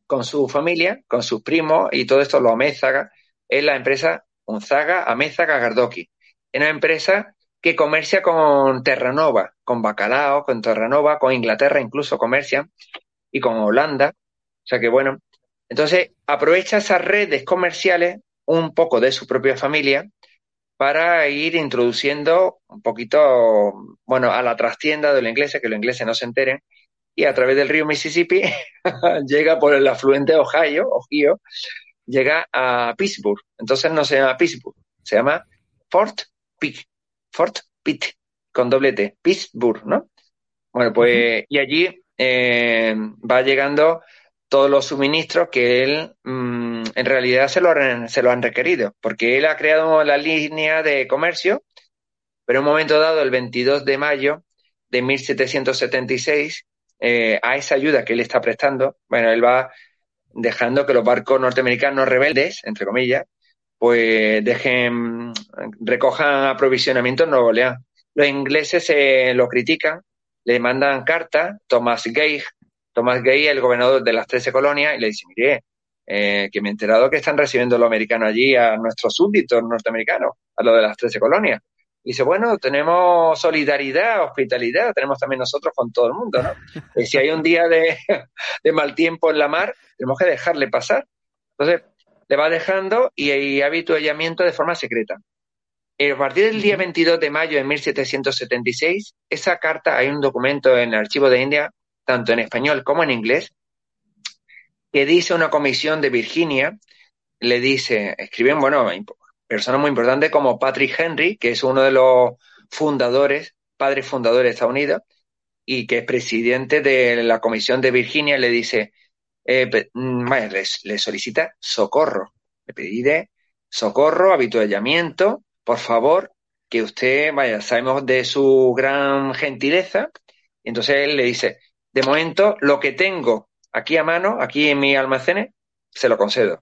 con su familia, con sus primos y todo esto, los Amézaga, es la empresa Unzaga Amézaga Cardoqui. Es una empresa que comercia con Terranova, con Bacalao, con Terranova, con Inglaterra incluso comercian y con Holanda. O sea que bueno, entonces aprovecha esas redes comerciales un poco de su propia familia para ir introduciendo un poquito, bueno, a la trastienda de los ingleses, que los ingleses no se enteren, y a través del río Mississippi llega por el afluente Ohio, Ohio, llega a Pittsburgh. Entonces no se llama Pittsburgh, se llama Fort Pitt, Fort Pitt, con doble T, Pittsburgh, ¿no? Bueno, pues, y allí eh, va llegando todos los suministros que él mm, en realidad se lo, se lo han requerido, porque él ha creado la línea de comercio, pero en un momento dado, el 22 de mayo de 1776, eh, a esa ayuda que él está prestando, bueno, él va dejando que los barcos norteamericanos rebeldes, entre comillas, pues dejen, recojan aprovisionamiento en Nueva Orleans. Los ingleses se lo critican, le mandan cartas, Thomas Gage, Thomas Gay, el gobernador de las 13 colonias, y le dice, mire, eh, que me he enterado que están recibiendo los americanos allí a nuestros súbditos norteamericanos, a lo de las 13 colonias. Y dice, bueno, tenemos solidaridad, hospitalidad, tenemos también nosotros con todo el mundo, ¿no? Y si hay un día de, mal tiempo en la mar, tenemos que dejarle pasar. Entonces, le va dejando y hay habituallamiento de forma secreta. Y a partir del día 22 de mayo de 1776, esa carta, hay un documento en el archivo de India tanto en español como en inglés, que dice una comisión de Virginia, le dice, escriben, bueno, personas muy importantes como Patrick Henry, que es uno de los fundadores, padres fundadores de Estados Unidos, y que es presidente de la comisión de Virginia, le dice, eh, mm, le, solicita socorro, le pide socorro, habituallamiento, por favor, que usted, vaya, sabemos de su gran gentileza, entonces él le dice, de momento, lo que tengo aquí a mano, aquí en mi almacén, se lo concedo.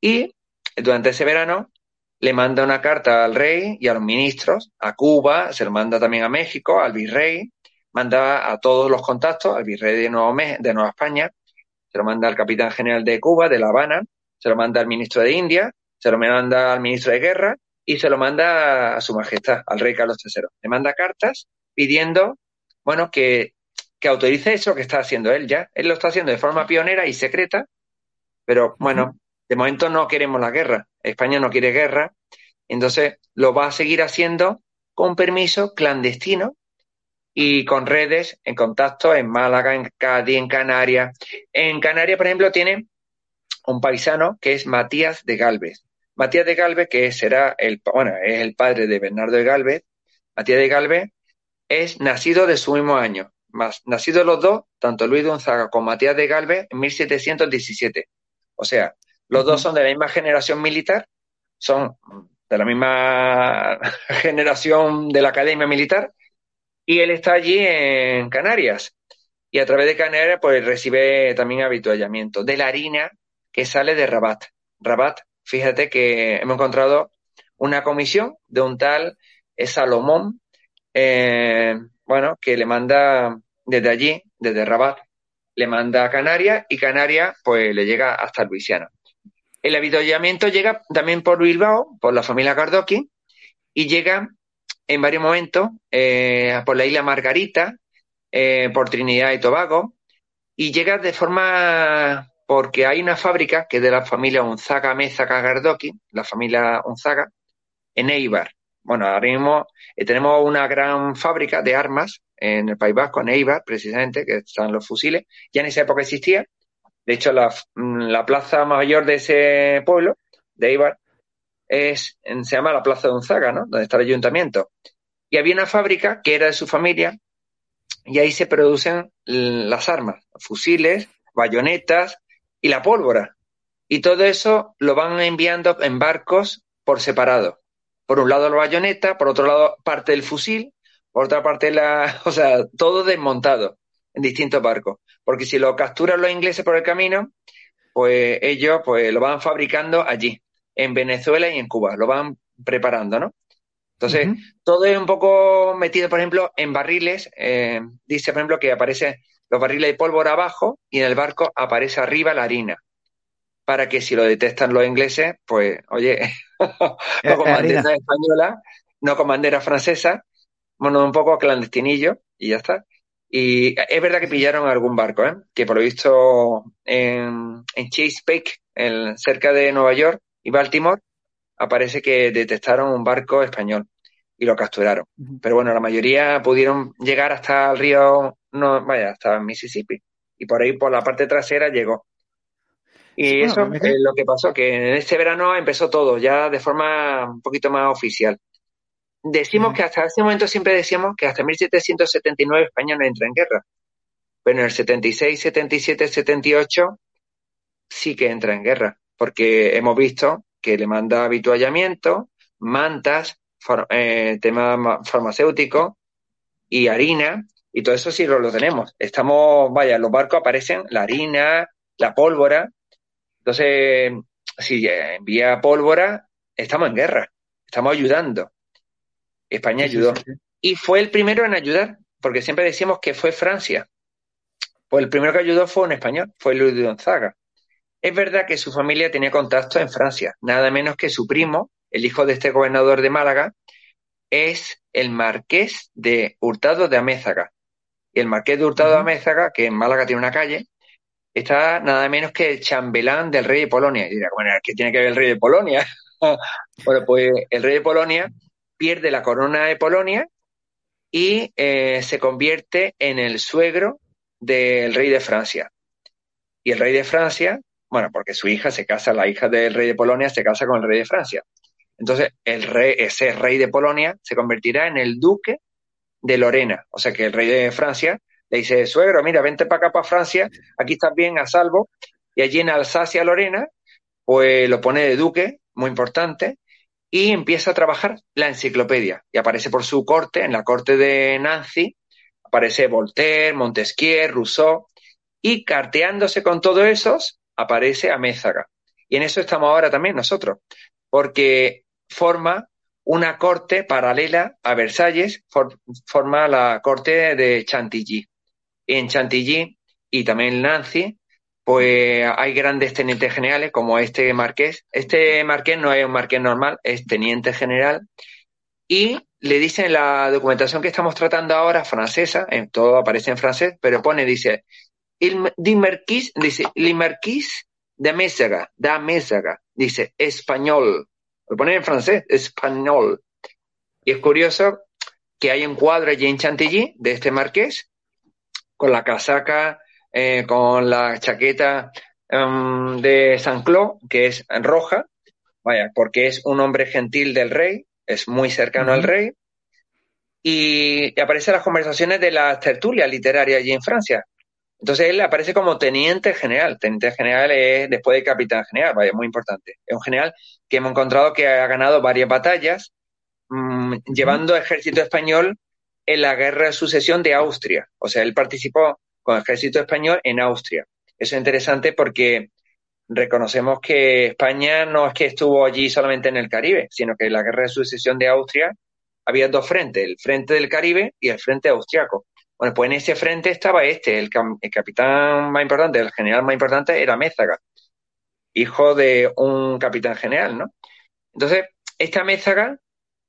Y durante ese verano le manda una carta al rey y a los ministros, a Cuba, se lo manda también a México, al virrey, manda a todos los contactos, al virrey de de Nueva España, se lo manda al capitán general de Cuba, de La Habana, se lo manda al ministro de India, se lo manda al ministro de Guerra y se lo manda a su majestad, al rey Carlos III. Le manda cartas pidiendo, bueno, que que autorice eso que está haciendo él ya. Él lo está haciendo de forma pionera y secreta, pero bueno, de momento no queremos la guerra. España no quiere guerra, entonces lo va a seguir haciendo con permiso clandestino y con redes en contacto en Málaga, en Cádiz, en Canarias. En Canarias, por ejemplo, tiene un paisano que es Matías de Galvez. Matías de Galvez, que será el, bueno, es el padre de Bernardo de Galvez. Matías de Galvez es nacido de su mismo año, más nacidos los dos, tanto Luis Gonzaga como Matías de Galvez, en 1717. O sea, los dos son de la misma generación militar, son de la misma generación de la academia militar, y él está allí en Canarias. Y a través de Canarias, pues recibe también habituallamiento de la harina que sale de Rabat. Rabat, fíjate que hemos encontrado una comisión de un tal Salomón, eh, bueno, que le manda desde allí, desde Rabat, le manda a Canarias y Canarias pues le llega hasta Luisiana. El avituallamiento llega también por Bilbao, por la familia Cardoqui, y llega en varios momentos eh, por la isla Margarita, eh, por Trinidad y Tobago, y llega de forma porque hay una fábrica que es de la familia Unzaga Mezaga Gardoki, la familia Unzaga, en Eibar. Bueno, ahora mismo eh, tenemos una gran fábrica de armas en el País Vasco, en Eibar, precisamente, que están los fusiles. Ya en esa época existía. De hecho, la, mm, la plaza mayor de ese pueblo, de Eibar, es, se llama la Plaza de Unzaga, ¿no? Donde está el ayuntamiento. Y había una fábrica que era de su familia y ahí se producen las armas, fusiles, bayonetas y la pólvora. Y todo eso lo van enviando en barcos por separado. Por un lado la bayoneta, por otro lado parte del fusil, por otra parte la, o sea, todo desmontado en distintos barcos. Porque si lo capturan los ingleses por el camino, pues ellos pues lo van fabricando allí, en Venezuela y en Cuba, lo van preparando, ¿no? Entonces, todo es un poco metido, por ejemplo, en barriles. Eh, dice, por ejemplo, que aparece los barriles de pólvora abajo y en el barco aparece arriba la harina. Para que si lo detectan los ingleses, pues, oye, no con bandera española, no con bandera francesa, bueno, un poco clandestinillo y ya está. Y es verdad que pillaron algún barco, ¿eh? que por lo visto en, en Chesapeake, cerca de Nueva York y Baltimore, aparece que detectaron un barco español y lo capturaron. Pero bueno, la mayoría pudieron llegar hasta el río, no, vaya, hasta Mississippi. Y por ahí, por la parte trasera, llegó. Y eso es lo que pasó, que en este verano empezó todo, ya de forma un poquito más oficial. Decimos que hasta ese momento siempre decíamos que hasta 1779 España no entra en guerra. Pero en el 76, 77, 78 sí que entra en guerra, porque hemos visto que le manda habituallamiento, mantas, eh, tema farmacéutico y harina, y todo eso sí lo, tenemos. Estamos, vaya, los barcos aparecen la harina, la pólvora. Entonces, si envía pólvora, estamos en guerra, estamos ayudando. España ayudó. Y fue el primero en ayudar, porque siempre decíamos que fue Francia. Pues el primero que ayudó fue un español, fue Luis de Gonzaga. Es verdad que su familia tenía contacto en Francia, nada menos que su primo, el hijo de este gobernador de Málaga, es el marqués de Hurtado de Amézaga. Y el marqués de Hurtado de Amézaga, que en Málaga tiene una calle, está nada menos que el chambelán del rey de Polonia. Y dirá, bueno, ¿qué tiene que ver el rey de Polonia? bueno, pues el rey de Polonia pierde la corona de Polonia y eh, se convierte en el suegro del rey de Francia. Y el rey de Francia, bueno, porque su hija se casa, la hija del rey de Polonia se casa con el rey de Francia. Entonces, el rey, ese rey de Polonia se convertirá en el duque de Lorena. O sea que el rey de Francia le dice, suegro, mira, vente para acá, para Francia, aquí estás bien, a salvo. Y allí en Alsacia, Lorena, pues lo pone de duque, muy importante, y empieza a trabajar la enciclopedia. Y aparece por su corte, en la corte de Nancy, aparece Voltaire, Montesquieu, Rousseau, y carteándose con todos esos, aparece Amézaga. Y en eso estamos ahora también nosotros, porque forma una corte paralela a Versalles, forma la corte de Chantilly. En Chantilly y también Nancy pues hay grandes tenientes generales como este marqués. Este marqués no es un marqués normal, es teniente general. Y le dicen en la documentación que estamos tratando ahora, francesa, en todo aparece en francés, pero pone, dice, il, marquis, dice, el marquis de Mésaga, da Mésaga, dice, español. Lo pone en francés, español. Y es curioso que hay un cuadro allí en Chantilly de este marqués, con la casaca eh, con la chaqueta em, de San Clos, que es roja, vaya, porque es un hombre gentil del rey, es muy cercano al rey, y, aparece en las conversaciones de la tertulia literaria allí en Francia. Entonces él aparece como teniente general. Teniente general es después de capitán general, vaya, muy importante. Es un general que hemos encontrado que ha ganado varias batallas, mm, llevando ejército español en la guerra de sucesión de Austria. O sea, él participó con el ejército español en Austria. Eso es interesante porque reconocemos que España no es que estuvo allí solamente en el Caribe, sino que en la guerra de sucesión de Austria había dos frentes, el frente del Caribe y el frente austriaco. Bueno, pues en ese frente estaba este, el, capitán más importante, el general más importante era Mézaga, hijo de un capitán general, ¿no? Entonces, esta Mézaga,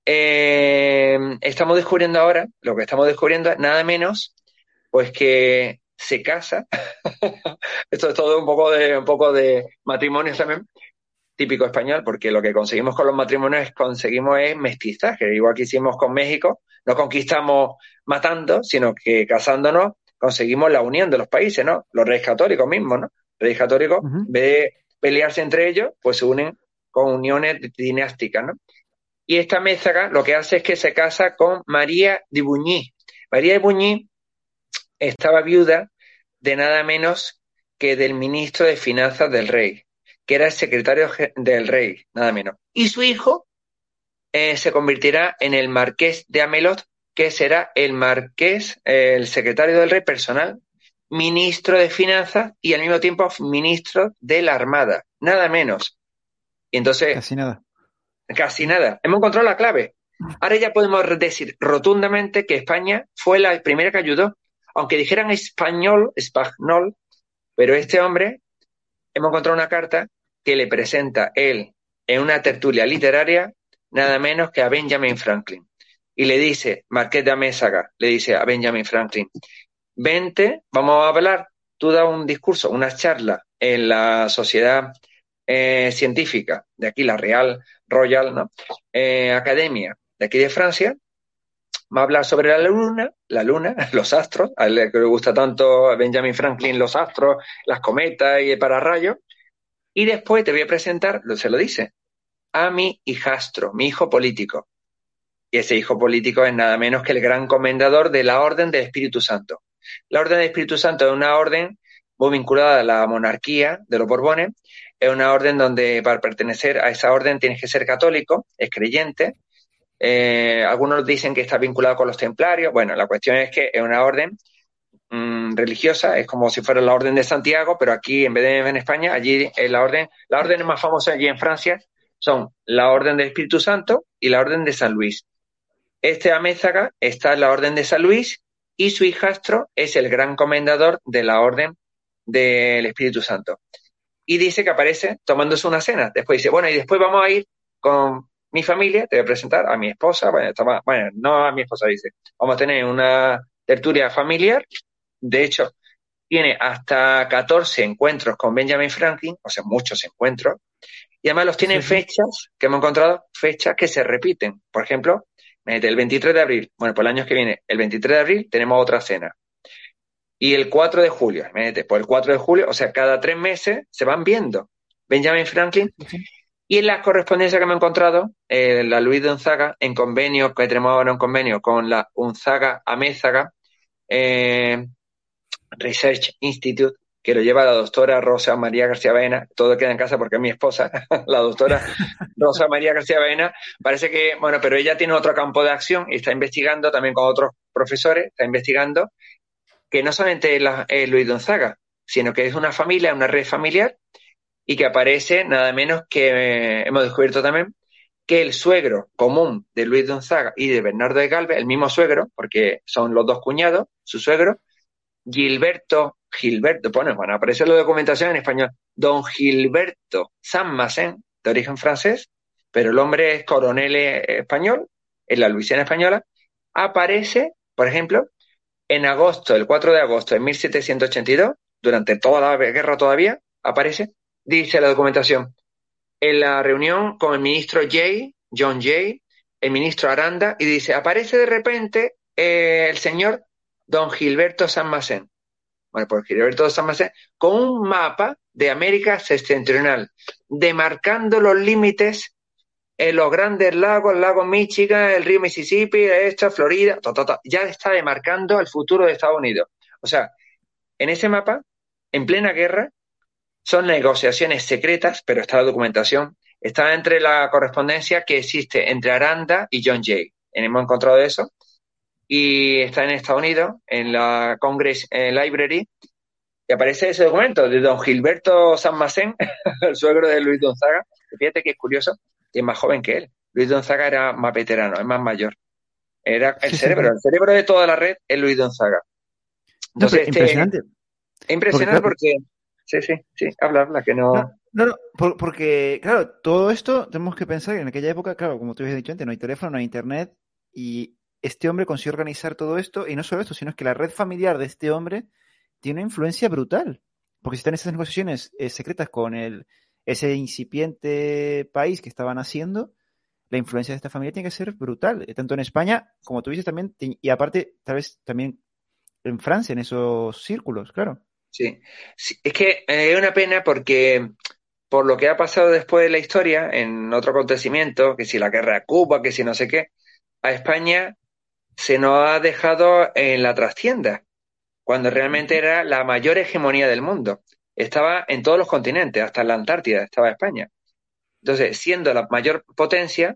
eh, estamos descubriendo ahora, lo que estamos descubriendo es nada menos, pues que se casa. Esto es todo un poco de un poco de matrimonio también, típico español, porque lo que conseguimos con los matrimonios es conseguimos es mestizaje, igual que hicimos con México, no conquistamos matando, sino que casándonos conseguimos la unión de los países, ¿no? Los reyes católicos mismos, ¿no? Los reyes católicos, en vez de pelearse entre ellos, pues se unen con uniones dinásticas, ¿no? Y esta Mézaga lo que hace es que se casa con María de Buñí. María de Buñí estaba viuda de nada menos que del ministro de Finanzas del rey, que era el secretario del rey, nada menos. Y su hijo eh, se convertirá en el marqués de Amelot, que será el marqués, el secretario del rey personal, ministro de finanzas y al mismo tiempo ministro de la armada, nada menos. Y entonces... Casi nada. Casi nada. Hemos encontrado la clave. Ahora ya podemos decir rotundamente que España fue la primera que ayudó, aunque dijeran español, español, pero este hombre, hemos encontrado una carta que le presenta él en una tertulia literaria nada menos que a Benjamin Franklin. Y le dice, Marqués de Amésaga, le dice a Benjamin Franklin, vente, vamos a hablar, tú das un discurso, una charla en la sociedad eh, científica de aquí, la Real Royal ¿no? Eh, Academia de aquí de Francia, va a hablar sobre la luna, la luna, los astros, a él que le gusta tanto Benjamin Franklin los astros, las cometas y el pararrayo, y después te voy a presentar, se lo dice, a mi hijastro, mi hijo político. Y ese hijo político es nada menos que el gran comendador de la Orden del Espíritu Santo. La Orden del Espíritu Santo es una orden muy vinculada a la monarquía de los Borbones. Es una orden donde para pertenecer a esa orden tienes que ser católico, es creyente, eh, algunos dicen que está vinculado con los templarios. Bueno, la cuestión es que es una orden mm, religiosa, es como si fuera la orden de Santiago, pero aquí en vez de en España, allí es la orden, la orden más famosa allí en Francia son la orden del Espíritu Santo y la orden de San Luis. Este Amézaga está en la orden de San Luis y su hijastro es el gran comendador de la orden del Espíritu Santo. Y dice que aparece tomándose una cena. Después dice, bueno, y después vamos a ir con mi familia, te voy a presentar a mi esposa, bueno, bueno, no a mi esposa, dice, vamos a tener una tertulia familiar, de hecho, tiene hasta 14 encuentros con Benjamin Franklin, o sea, muchos encuentros, y además los tienen fechas, que hemos encontrado, fechas que se repiten. Por ejemplo, el 23 de abril, bueno, pues el año que viene, el 23 de abril tenemos otra cena. Y el 4 de julio, pues el 4 de julio, o sea, cada tres meses se van viendo. Benjamin Franklin y en la correspondencia que me he encontrado, eh, la Luis de Unzaga, en convenio, que tenemos ahora un convenio con la Unzaga Amézaga eh, Research Institute, que lo lleva la doctora Rosa María García Baena, todo queda en casa porque es mi esposa, la doctora Rosa María García Baena, parece que, bueno, pero ella tiene otro campo de acción y está investigando también con otros profesores, está investigando que no solamente es Luis Gonzaga, sino que es una familia, una red familiar y que aparece nada menos que eh, hemos descubierto también que el suegro común de Luis Gonzaga y de Bernardo de Galvez, el mismo suegro, porque son los dos cuñados, su suegro, Gilberto, Gilberto, bueno, bueno, aparece la documentación en español, don Gilberto San Massén, de origen francés, pero el hombre es coronel español, en la Luisiana española, aparece, por ejemplo, en agosto, el 4 de agosto de 1782, durante toda la guerra todavía, aparece dice la documentación, en la reunión con el ministro Jay, John Jay, el ministro Aranda, y dice, aparece de repente eh, el señor don Gilberto San Macén. Bueno, pues Gilberto San Macén, con un mapa de América septentrional, demarcando los límites en los grandes lagos, el lago Michigan, el río Mississippi, esta, Florida, ya está demarcando el futuro de Estados Unidos. O sea, en ese mapa, en plena guerra, son negociaciones secretas, pero está la documentación. Está entre la correspondencia que existe entre Aranda y John Jay. Hemos encontrado eso. Y está en Estados Unidos, en la Congress Library, y aparece ese documento de don Gilberto San Macén, el suegro de Luis Gonzaga. Fíjate que es curioso, que es más joven que él. Luis Gonzaga era más veterano, es más mayor. Era el cerebro, el cerebro de toda la red es Luis Gonzaga. Entonces, este, impresionante. Impresionante porque sí, sí, sí, habla, habla, que no... No, no, porque, claro, todo esto tenemos que pensar que en aquella época, claro, como tú habías dicho antes, no hay teléfono, no hay internet, y este hombre consiguió organizar todo esto, y no solo esto, sino que la red familiar de este hombre tiene una influencia brutal, porque si están esas negociaciones eh, secretas con el, ese incipiente país que estaban haciendo, la influencia de esta familia tiene que ser brutal, eh, tanto en España, como tú dices también, y aparte, tal vez también en Francia, en esos círculos, claro. Sí. Es que eh, es una pena porque por lo que ha pasado después de la historia, en otro acontecimiento, que si la guerra de Cuba, que si no sé qué, a España se nos ha dejado en la trastienda, cuando realmente era la mayor hegemonía del mundo. estaba en todos los continentes, hasta en la Antártida estaba España. Entonces, siendo la mayor potencia,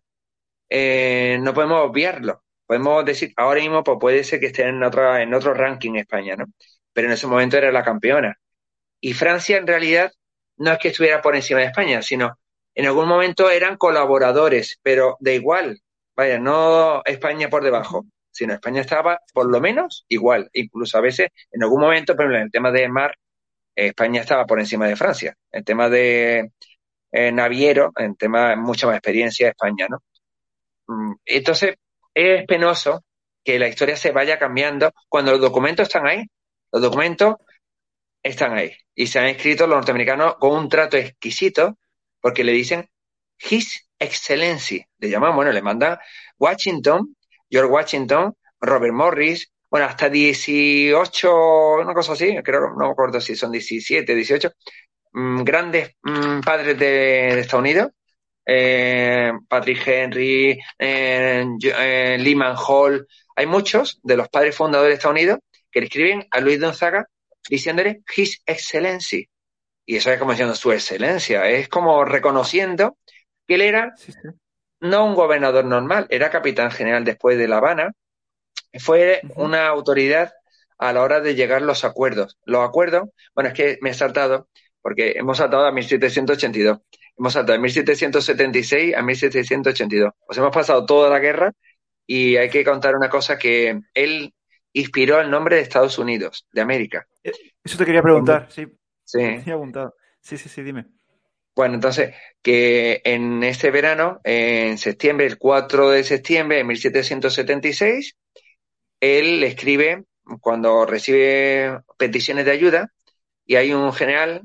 eh, no podemos obviarlo. Podemos decir, ahora mismo pues puede ser que esté en, otra, en otro ranking España, ¿no? Pero en ese momento era la campeona. Y Francia en realidad no es que estuviera por encima de España, sino en algún momento eran colaboradores, pero de igual. Vaya, no España por debajo, sino España estaba por lo menos igual. Incluso a veces, en algún momento, pero en el tema de mar, España estaba por encima de Francia. En tema de eh, naviero, en tema de mucha más experiencia, España, ¿no? Mm, entonces, es penoso que la historia se vaya cambiando cuando los documentos están ahí. Los documentos están ahí. Y se han escrito los norteamericanos con un trato exquisito, porque le dicen His Excellency. Le llaman, bueno, le mandan Washington, George Washington, Robert Morris, bueno, hasta 18, una cosa así, creo, no me acuerdo si son 17, 18, mm, grandes mm, padres de, Estados Unidos, eh, Patrick Henry, eh, eh, Lehman Hall, hay muchos de los padres fundadores de Estados Unidos que le escriben a Luis Gonzaga diciéndole His Excellency. Y eso es como diciendo su excelencia, es como reconociendo que él era no un gobernador normal, era capitán general después de La Habana, fue una autoridad a la hora de llegar los acuerdos. Los acuerdos, bueno, es que me he saltado, porque hemos saltado a 1782, hemos saltado de 1776 a 1782. Os hemos pasado toda la guerra y hay que contar una cosa que él inspiró el nombre de Estados Unidos, de América. Eh, eso te quería preguntar, sí. Sí. Sí, sí, sí, dime. Bueno, entonces, que en este verano, en septiembre, el 4 de septiembre de 1776, él escribe cuando recibe peticiones de ayuda y hay un general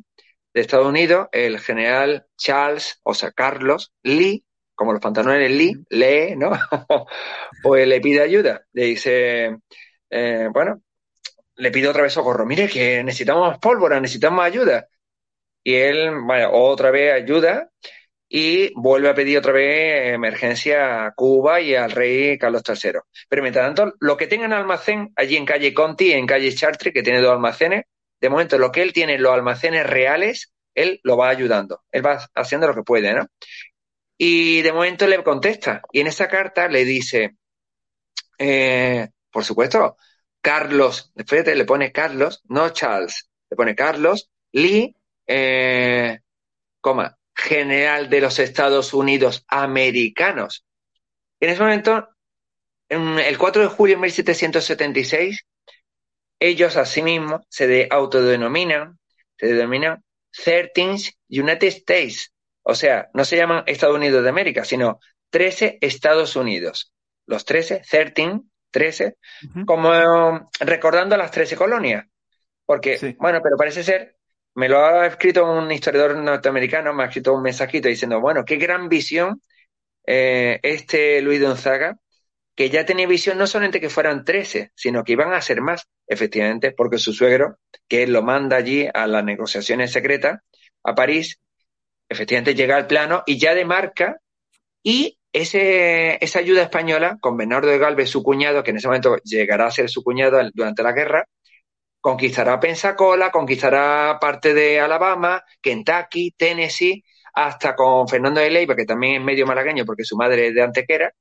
de Estados Unidos, el general Charles, o sea, Carlos Lee, como los pantalones Lee, lee, ¿no? pues le pide ayuda. Le dice, eh, bueno, le pide otra vez socorro. Mire que necesitamos pólvora, necesitamos ayuda. Y él, bueno, otra vez ayuda y vuelve a pedir otra vez emergencia a Cuba y al rey Carlos III. Pero mientras tanto, lo que tenga en almacén, allí en calle Conti, en calle Chartres, que tiene dos almacenes, de momento lo que él tiene en los almacenes reales, él lo va ayudando. Él va haciendo lo que puede, ¿no? Y de momento le contesta. Y en esa carta le dice, eh, por supuesto, Carlos, fíjate, le pone Carlos, no Charles, le pone Carlos, Lee, eh, coma, general de los Estados Unidos americanos. En ese momento, en el 4 de julio de 1776, ellos asimismo se autodenominan, se denominan 13 United States. O sea, no se llaman Estados Unidos de América, sino 13 Estados Unidos. Los 13, 13, 13, como recordando las 13 colonias. Porque, bueno, pero parece ser me lo ha escrito un historiador norteamericano, me ha escrito un mensajito diciendo, bueno, qué gran visión eh, este Luis Gonzaga, que ya tenía visión no solamente que fueran 13, sino que iban a ser más, efectivamente, porque su suegro, que él lo manda allí a las negociaciones secretas, a París, efectivamente llega al plano y ya demarca y esa ayuda española con Bernardo de Galvez, su cuñado, que en ese momento llegará a ser su cuñado durante la guerra, conquistará Pensacola, conquistará parte de Alabama, Kentucky, Tennessee, hasta con Fernando de Leiva, que también es medio malagueño porque su madre es de Antequera,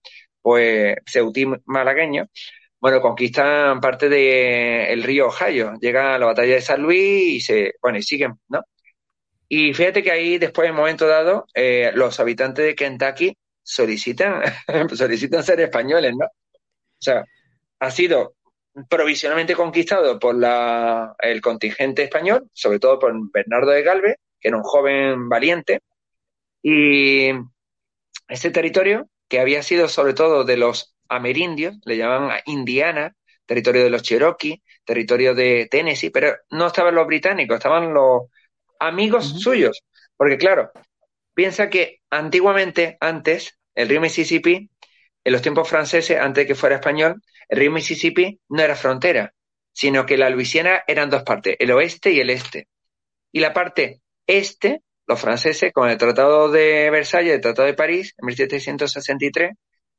pues Ceutí malagueño. Bueno, conquistan parte del río Ohio, llega a la batalla de San Luis y se, bueno, y siguen, ¿no? Y fíjate que ahí, después, en un momento dado, eh, los habitantes de Kentucky solicitan, solicitan ser españoles, ¿no? O sea, ha sido provisionalmente conquistado por la, el contingente español, sobre todo por Bernardo de Galvez, que era un joven valiente, y este territorio, que había sido sobre todo de los amerindios, le llamaban Indiana, territorio de los Cherokee, territorio de Tennessee, pero no estaban los británicos, estaban los amigos suyos, porque claro, piensa que antiguamente, antes, el río Mississippi, en los tiempos franceses, antes de que fuera español, el río Mississippi no era frontera, sino que la Luisiana eran dos partes, el oeste y el este. Y la parte este, los franceses, con el Tratado de Versalles, el Tratado de París, en 1763,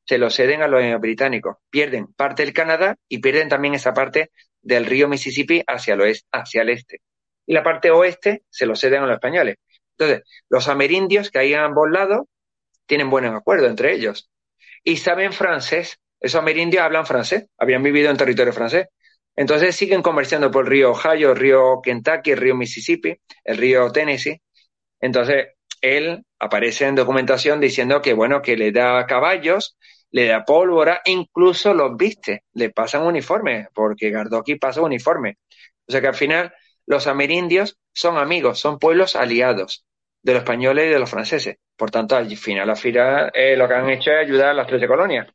se lo ceden a los británicos. Pierden parte del Canadá y pierden también esa parte del río Mississippi hacia el oeste, hacia el este. y la parte oeste se lo ceden a los españoles. Entonces, los amerindios que hay a ambos lados tienen buen acuerdo entre ellos y saben francés. Esos amerindios hablan francés, habían vivido en territorio francés. Entonces siguen comerciando por el río Ohio, el río Kentucky, el río Mississippi, el río Tennessee. Entonces, él aparece en documentación diciendo que, bueno, que le da caballos, le da pólvora, incluso los viste, le pasan uniformes, porque Gardoqui pasa uniforme. O sea que al final los amerindios son amigos, son pueblos aliados de los españoles y de los franceses. Por tanto, al final, al final eh, lo que han hecho es ayudar a las trece colonias.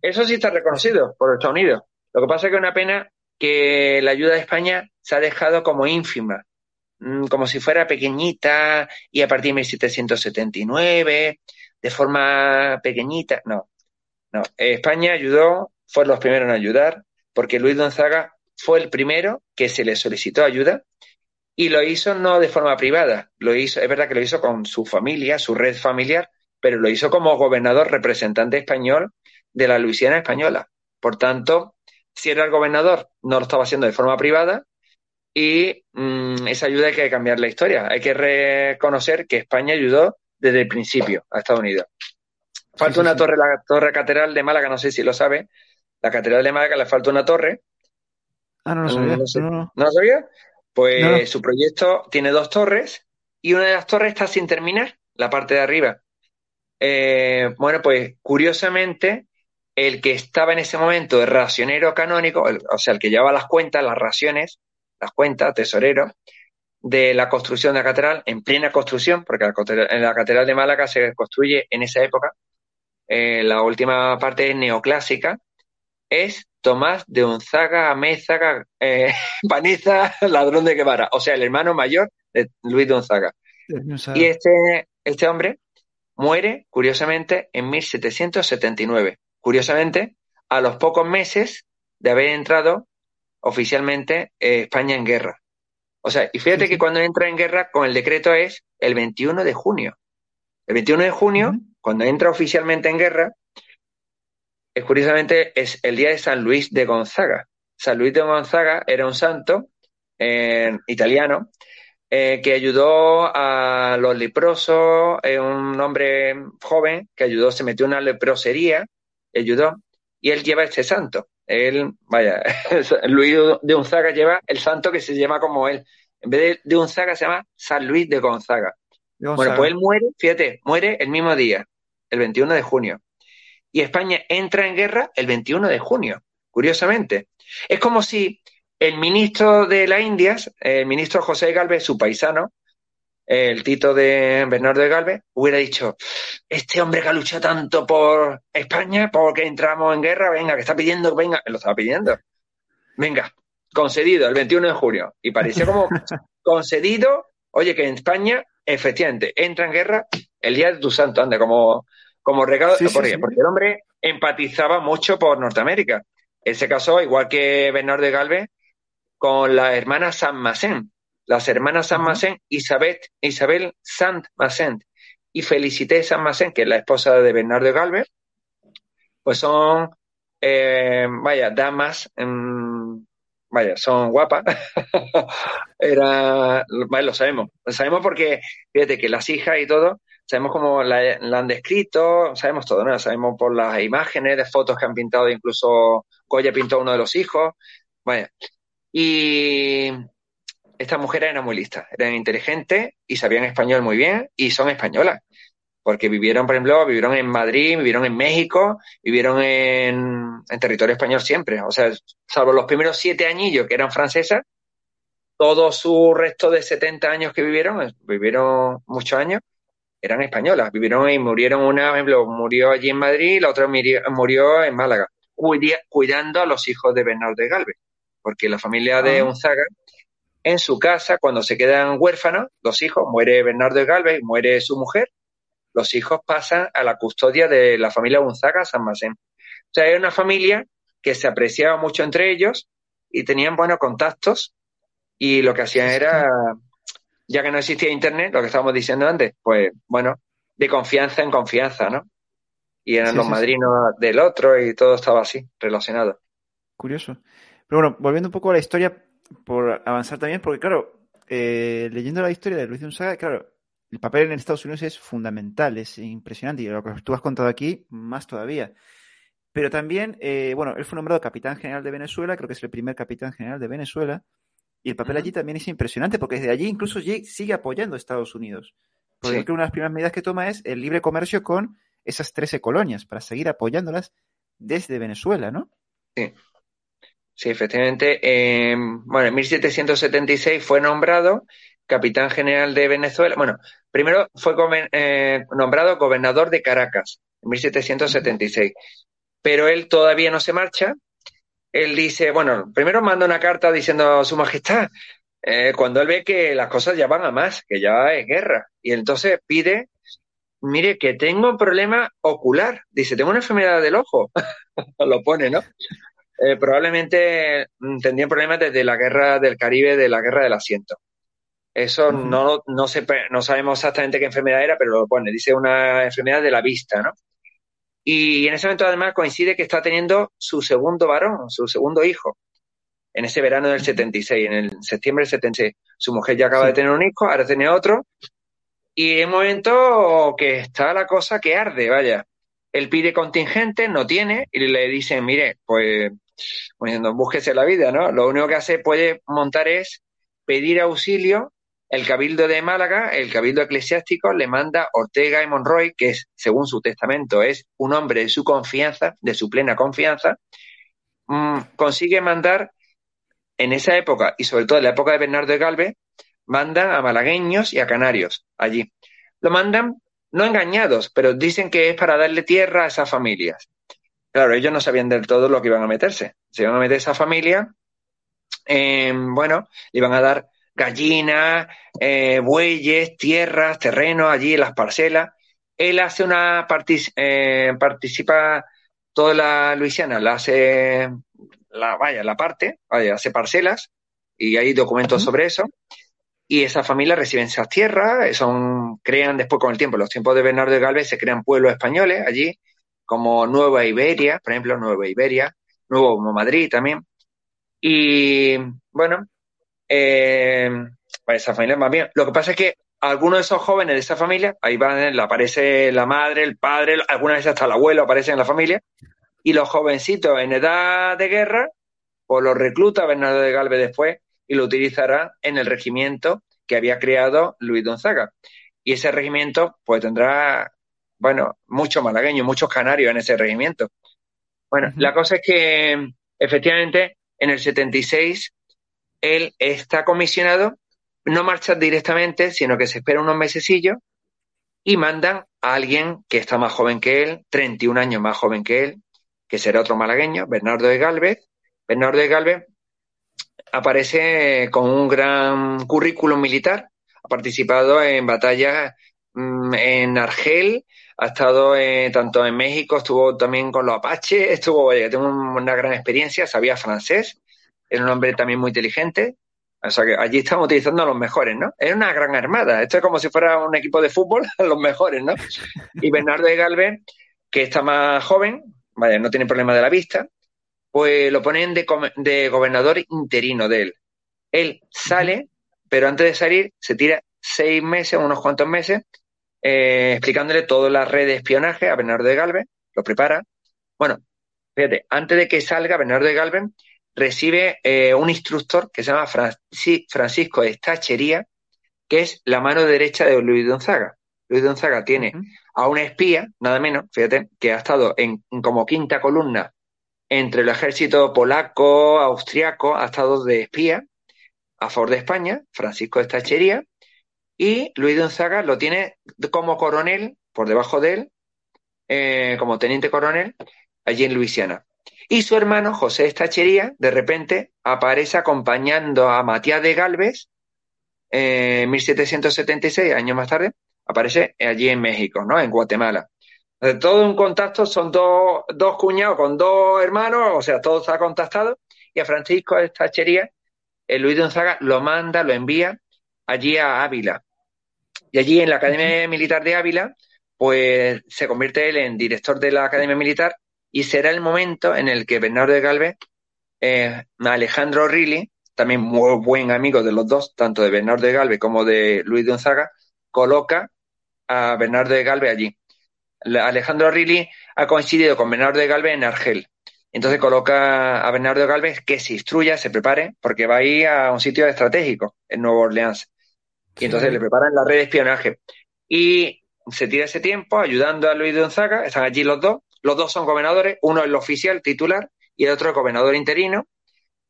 Eso sí está reconocido por Estados Unidos. Lo que pasa es que es una pena que la ayuda de España se ha dejado como ínfima, mm, como si fuera pequeñita y a partir de 1779, de forma pequeñita. No, no. España ayudó, fue los primeros en ayudar, porque Luis Gonzaga fue el primero que se le solicitó ayuda y lo hizo no de forma privada, lo hizo, es verdad que lo hizo con su familia, su red familiar, pero lo hizo como gobernador representante español de la Luisiana española. Por tanto, si era el gobernador, no lo estaba haciendo de forma privada y mm, esa ayuda hay que cambiar la historia. Hay que reconocer que España ayudó desde el principio a Estados Unidos. Falta una torre, la torre catedral de Málaga, no sé si lo sabe. La catedral de Málaga le falta una torre. Ah, no lo sabía. ¿No, lo sabía? Pues su proyecto tiene dos torres y una de las torres está sin terminar, la parte de arriba. Eh, bueno, pues curiosamente, el que estaba en ese momento de racionero canónico, o sea, el que llevaba las cuentas, las raciones, las cuentas, tesorero, de la construcción de la catedral, en plena construcción, porque la, en la catedral de Málaga se construye en esa época, eh, la última parte neoclásica, es Tomás de Unzaga, Amézaga, eh, Paniza, ladrón de Guevara, o sea, el hermano mayor de Luis de Unzaga. Y este, este hombre muere, curiosamente, en 1779. Curiosamente, a los pocos meses de haber entrado oficialmente eh, España en guerra. O sea, y fíjate que cuando entra en guerra con el decreto es el 21 de junio. El 21 de junio, cuando entra oficialmente en guerra, es curiosamente es el día de San Luis de Gonzaga. San Luis de Gonzaga era un santo eh, italiano eh, que ayudó a los leprosos, un hombre joven que ayudó, se metió en una leprosería, ayudó, y él lleva este santo. Él, vaya, Luis de Gonzaga lleva el santo que se llama como él. En vez de, Gonzaga se llama San Luis de Gonzaga. Bueno, pues él muere, fíjate, muere el mismo día, el 21 de junio y España entra en guerra el 21 de junio, curiosamente. Es como si el ministro de las Indias, el ministro José Galvez, su paisano, el Tito de Bernardo de Galvez, hubiera dicho, este hombre que ha luchado tanto por España, porque entramos en guerra, venga, que está pidiendo, venga, lo estaba pidiendo. Venga, concedido el 21 de junio. Y parecía como concedido, oye, que en España, efectivamente, entra en guerra el día de tu santo, anda, como como regalo, porque, el hombre empatizaba mucho por Norteamérica. Él se casó, igual que Bernardo de Galvez, con la hermana San Massent, las hermanas San Massent, Isabel, Isabel Saint Massent y Felicité San Massent, que es la esposa de Bernardo de Galvez, pues son, eh, vaya, damas, mm, vaya, son guapas. Era, lo sabemos, lo sabemos porque, fíjate que las hijas y todo sabemos cómo la, han descrito, sabemos todo, ¿no? Sabemos por las imágenes de fotos que han pintado, incluso Goya pintó uno de los hijos. Vaya. Y estas mujeres eran muy listas, eran inteligentes y sabían español muy bien y son españolas. Porque vivieron, por ejemplo, vivieron en Madrid, vivieron en México, vivieron en, en territorio español siempre. O sea, salvo los primeros siete añillos que eran francesas, todo su resto de 70 años que vivieron, vivieron muchos años, eran españolas, vivieron y murieron una, por ejemplo, murió allí en Madrid, la otra murió en Málaga, cuidando a los hijos de Bernardo de Galvez, porque la familia de ah. Unzaga, en su casa, cuando se quedan huérfanos, los hijos, muere Bernardo de Galvez, muere su mujer, los hijos pasan a la custodia de la familia Unzaga San Masén. O sea, era una familia que se apreciaba mucho entre ellos y tenían buenos contactos y lo que hacían era ya que no existía Internet, lo que estábamos diciendo antes, pues bueno, de confianza en confianza, ¿no? Y eran los madrinos del otro y todo estaba así, relacionado. Curioso. Pero bueno, volviendo un poco a la historia, por avanzar también, porque claro, eh, leyendo la historia de Luis de Unzaga, claro, el papel en Estados Unidos es fundamental, es impresionante, y lo que tú has contado aquí, más todavía. Pero también, eh, bueno, él fue nombrado capitán general de Venezuela, creo que es el primer capitán general de Venezuela, y el papel allí también es impresionante, porque desde allí incluso sigue apoyando a Estados Unidos. Porque una de las primeras medidas que toma es el libre comercio con esas 13 colonias, para seguir apoyándolas desde Venezuela, ¿no? Sí. Sí, efectivamente. bueno, en 1776 fue nombrado capitán general de Venezuela. Bueno, primero fue eh, nombrado gobernador de Caracas en 1776 pero él todavía no se marcha. Él dice, bueno, primero manda una carta diciendo a su majestad, eh, cuando él ve que las cosas ya van a más, que ya es guerra, y entonces pide, mire, que tengo un problema ocular, dice, tengo una enfermedad del ojo, lo pone, ¿no? Eh, probablemente mm, tendría problemas desde la guerra del Caribe, de la guerra del asiento. Eso no, no, no sabemos exactamente qué enfermedad era, pero lo pone. Dice una enfermedad de la vista, ¿no? Y en ese momento además coincide que está teniendo su segundo varón, su segundo hijo, en ese verano del 76, en el septiembre del 76. Su mujer ya acaba de tener un hijo, ahora tiene otro. Y en un momento que está la cosa que arde, vaya. Él pide contingente, no tiene, y le dicen, mire, pues, pues búsquese la vida, ¿no? Lo único que hace, puede montar es pedir auxilio el Cabildo de Málaga, el Cabildo Eclesiástico, le manda Ortega y Monroy, que es, según su testamento, es un hombre de su confianza, de su plena confianza, mm, consigue mandar en esa época, y sobre todo en la época de Bernardo de Galvez, mandan a malagueños y a canarios allí. Lo mandan no engañados, pero dicen que es para darle tierra a esas familias. Claro, ellos no sabían del todo lo que iban a meterse. Se iban a meter esa familia, eh, bueno, le iban a dar gallinas, eh, bueyes, tierras, terrenos allí en las parcelas. Él hace una eh, participa toda la Luisiana, la hace la vaya, la parte, vaya, hace parcelas y hay documentos sobre eso. Y esa familia reciben esas tierras, son, crean después con el tiempo, los tiempos de Bernardo de Galvez se crean pueblos españoles allí, como Nueva Iberia, por ejemplo, Nueva Iberia, Nuevo Madrid también. Y bueno, eh, esa familia más bien. Lo que pasa es que algunos de esos jóvenes de esa familia, ahí van, aparece la madre, el padre, algunas veces hasta el abuelo aparece en la familia, y los jovencitos en edad de guerra, pues los recluta Bernardo de Galvez después y lo utilizará en el regimiento que había creado Luis Gonzaga. Y ese regimiento, pues tendrá, bueno, muchos malagueños, muchos canarios en ese regimiento. Bueno, la cosa es que efectivamente en el 76 él está comisionado, no marcha directamente, sino que se espera unos mesecillos y mandan a alguien que está más joven que él, 31 años más joven que él, que será otro malagueño, Bernardo de Galvez. Bernardo de Galvez aparece con un gran currículum militar, ha participado en batallas mm, en Argel, ha estado tanto en México, estuvo también con los Apaches, estuvo, tengo una gran experiencia, sabía francés, era un hombre también muy inteligente. O sea que allí estamos utilizando a los mejores, ¿no? Es una gran armada. Esto es como si fuera un equipo de fútbol, los mejores, ¿no? Y Bernardo de Galvez, que está más joven, vaya, no tiene problema de la vista, pues lo ponen de, de gobernador interino de él. Él sale, pero antes de salir se tira seis meses, unos cuantos meses, eh, explicándole toda la red de espionaje a Bernardo de Galvez, lo prepara. Bueno, fíjate, antes de que salga Bernardo de Galvez, recibe eh, un instructor que se llama Francisco de Estachería, que es la mano derecha de Luis Gonzaga. Luis Gonzaga tiene a una espía, nada menos, fíjate, que ha estado en, como quinta columna entre el ejército polaco, austriaco, ha estado de espía a favor de España, Francisco de Estachería, y Luis Gonzaga lo tiene como coronel, por debajo de él, eh, como teniente coronel, allí en Luisiana. Y su hermano José Estachería, de repente, aparece acompañando a Matías de Galvez, eh, en 1776, años más tarde, aparece allí en México, ¿no? En Guatemala. De todo un contacto, son dos, dos cuñados con dos hermanos, o sea, todo está contactado, y a Francisco Estachería, el Luis Gonzaga lo manda, lo envía allí a Ávila. Y allí en la Academia Militar de Ávila, pues se convierte él en director de la Academia Militar y será el momento en el que Bernardo de Galvez, eh, Alejandro Rilli, también muy buen amigo de los dos, tanto de Bernardo de Galvez como de Luis de Gonzaga, coloca a Bernardo de Galvez allí. Alejandro Rilli ha coincidido con Bernardo de Galvez en Argel. Entonces coloca a Bernardo de Galvez que se instruya, se prepare, porque va a ir a un sitio estratégico en Nueva Orleans. Y entonces le preparan la red de espionaje. Y se tira ese tiempo ayudando a Luis de Gonzaga, están allí los dos, los dos son gobernadores, uno es el oficial titular y el otro gobernador interino,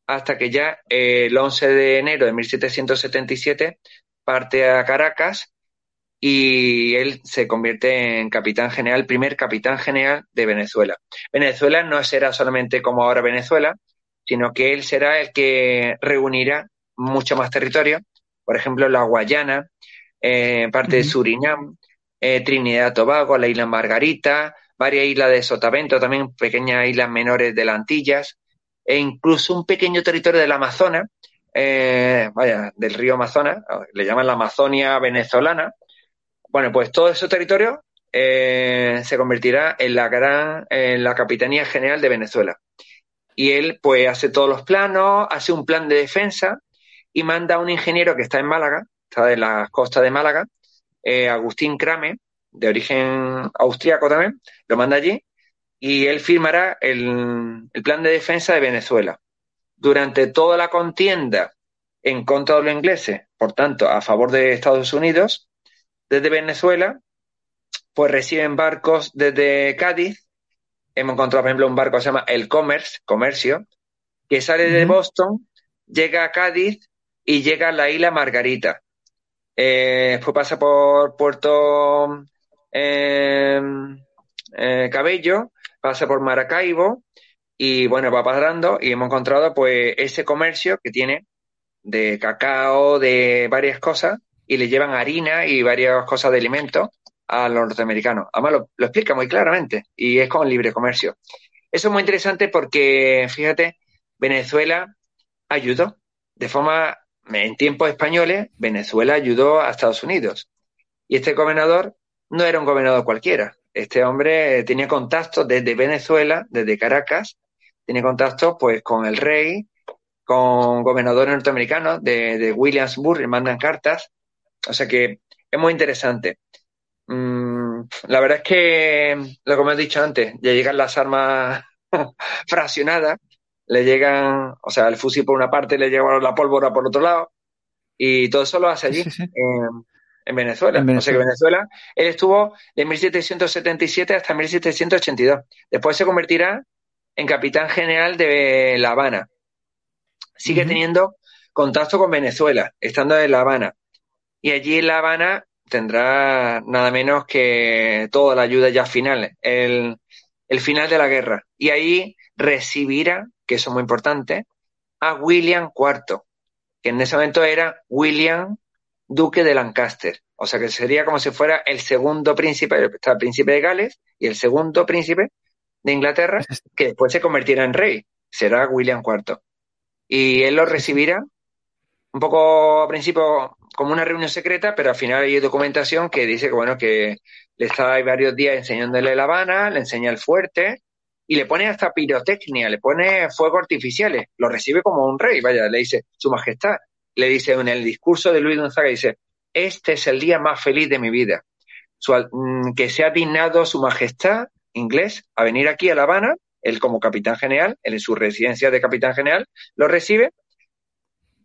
hasta que ya eh, el 11 de enero de 1777 parte a Caracas y él se convierte en capitán general, primer capitán general de Venezuela. Venezuela no será solamente como ahora Venezuela, sino que él será el que reunirá mucho más territorio, por ejemplo, la Guayana, eh, parte de Surinam, eh, Trinidad Tobago, la isla Margarita, varias islas de Sotavento, también pequeñas islas menores de las Antillas, e incluso un pequeño territorio del Amazonas, eh, vaya, del río Amazonas, le llaman la Amazonia venezolana, bueno, pues todo ese territorio eh, se convertirá en la gran, en la Capitanía General de Venezuela. Y él, pues, hace todos los planos, hace un plan de defensa y manda a un ingeniero que está en Málaga, está en las costas de Málaga, eh, Agustín Crame, de origen austriaco también, lo manda allí y él firmará el, el plan de defensa de Venezuela. Durante toda la contienda en contra de los ingleses, por tanto, a favor de Estados Unidos, desde Venezuela, pues reciben barcos desde Cádiz. Hemos encontrado, por ejemplo, un barco que se llama el Commerce, Comercio, que sale de Boston, llega a Cádiz y llega a la isla Margarita. Eh, después pasa por Puerto eh, eh, Cabello, pasa por Maracaibo y bueno, va parando y hemos encontrado pues ese comercio que tiene de cacao, de varias cosas, y le llevan harina y varias cosas de alimentos a los norteamericanos. Además, lo, explica muy claramente y es con libre comercio. Eso es muy interesante porque, fíjate, Venezuela ayudó de forma, en tiempos españoles, Venezuela ayudó a Estados Unidos. Y este gobernador no era un gobernador cualquiera. Este hombre tenía contactos desde Venezuela, desde Caracas, tiene contactos pues con el rey, con gobernadores norteamericanos de, de Williamsburg, le mandan cartas o sea que es muy interesante. Mm, la verdad es que, lo que me he dicho antes, ya llegan las armas fraccionadas, le llegan, o sea, el fusil por una parte, le llega la pólvora por otro lado, y todo eso lo hace allí, En, Venezuela. O sea que Venezuela, él estuvo de 1777 hasta 1782. Después se convertirá en capitán general de La Habana. Sigue teniendo contacto con Venezuela, estando en La Habana. Y allí en La Habana tendrá nada menos que toda la ayuda ya final, el, final de la guerra. Y ahí recibirá, que eso es muy importante, a William IV, que en ese momento era William, duque de Lancaster. O sea que sería como si fuera el segundo príncipe, el príncipe de Gales y el segundo príncipe de Inglaterra, que después se convertirá en rey. Será William IV. Y él lo recibirá un poco a principio como una reunión secreta, pero al final hay documentación que dice que bueno, que le está ahí varios días enseñándole La Habana, le enseña el fuerte y le pone hasta pirotecnia, le pone fuegos artificiales, lo recibe como un rey, vaya, le dice, Su Majestad, le dice en el discurso de Luis Gonzaga, dice, este es el día más feliz de mi vida, mm, que se ha dignado Su Majestad inglés a venir aquí a La Habana, él como capitán general, él en su residencia de capitán general, lo recibe.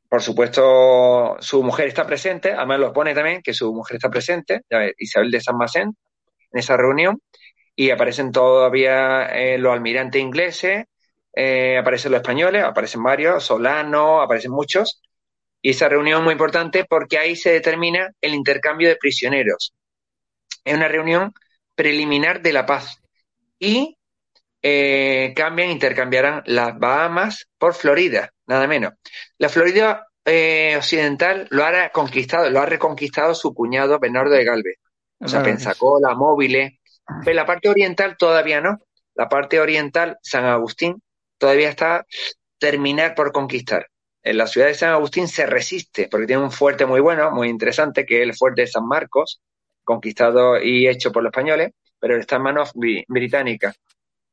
Por supuesto, su mujer está presente, además lo pone también que su mujer está presente, Isabel de San Macén, en esa reunión, y aparecen todavía eh, los almirantes ingleses, eh, aparecen los españoles, aparecen varios, Solano, aparecen muchos, y esa reunión es muy importante porque ahí se determina el intercambio de prisioneros. Es una reunión preliminar de la paz. Y eh, cambian, intercambiarán las Bahamas por Florida, nada menos. La Florida eh, occidental lo ha conquistado, lo ha reconquistado su cuñado Bernardo de Galvez. O sea, Pensacola, Móviles. Pero la parte oriental todavía no. La parte oriental, San Agustín, todavía está terminar por conquistar. En la ciudad de San Agustín se resiste, porque tiene un fuerte muy bueno, muy interesante, que es el fuerte de San Marcos, conquistado y hecho por los españoles, pero está en manos británicas.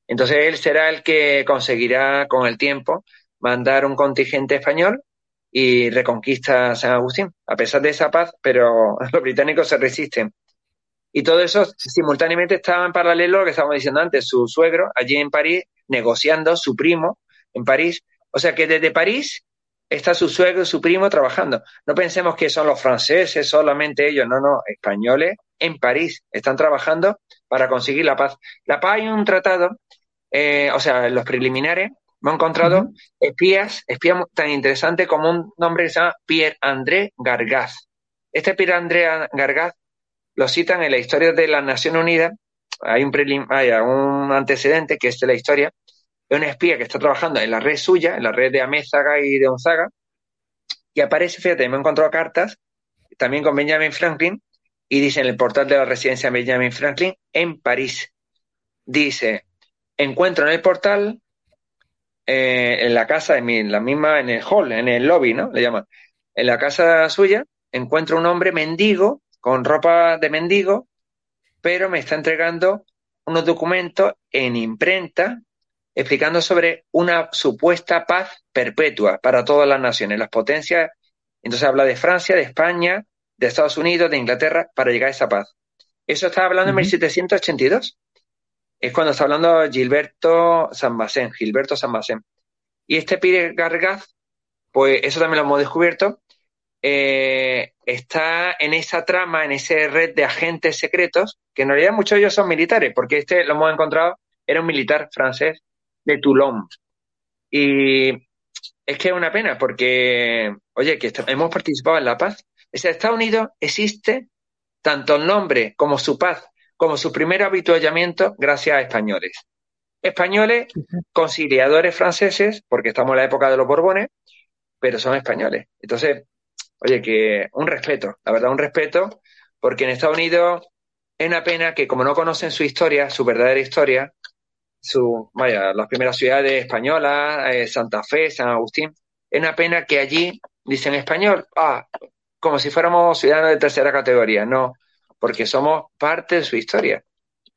Entonces él será el que conseguirá con el tiempo mandar un contingente español y reconquista San Agustín, a pesar de esa paz, pero los británicos se resisten. Y todo eso simultáneamente estaba en paralelo a lo que estábamos diciendo antes, su suegro allí en París negociando, su primo en París. O sea que desde París está su suegro y su primo trabajando. No pensemos que son los franceses, solamente ellos, no, no, españoles en París están trabajando para conseguir la paz. La paz hay un tratado, eh, o sea, los preliminares, me he encontrado espías, espías tan interesantes como un nombre que se llama Pierre-André Gargaz. Este Pierre-André Gargaz lo citan en la historia de las Naciones Unidas. Hay un, hay un antecedente que es de la historia de un espía que está trabajando en la red suya, en la red de Amézaga y de Onzaga, y aparece, fíjate, me he encontrado cartas también con Benjamin Franklin, y dice en el portal de la residencia Benjamin Franklin en París. Dice, encuentro en el portal eh, en la casa, en la misma, en el hall, en el lobby, ¿no? Le llaman. En la casa suya encuentro un hombre mendigo, con ropa de mendigo, pero me está entregando unos documentos en imprenta explicando sobre una supuesta paz perpetua para todas las naciones, las potencias. Entonces habla de Francia, de España, de Estados Unidos, de Inglaterra, para llegar a esa paz. Eso está hablando en 1782 es cuando está hablando Gilberto Sanbacén, Gilberto Sanbacén. Y este Pire Gargaz, pues eso también lo hemos descubierto, eh, está en esa trama, en esa red de agentes secretos, que en realidad muchos de ellos son militares, porque este lo hemos encontrado, era un militar francés de Toulon. Y es que es una pena, porque, oye, que hemos participado en la paz. Ese Estados Unidos existe tanto el nombre como su paz como su primer habituallamiento gracias a españoles. Españoles, conciliadores franceses, porque estamos en la época de los Borbones, pero son españoles. Entonces, oye, que un respeto, la verdad, un respeto, porque en Estados Unidos es una pena que como no conocen su historia, su verdadera historia, su, vaya, las primeras ciudades españolas, eh, Santa Fe, San Agustín, es una pena que allí dicen español, ah, como si fuéramos ciudadanos de tercera categoría. No, porque somos parte de su historia.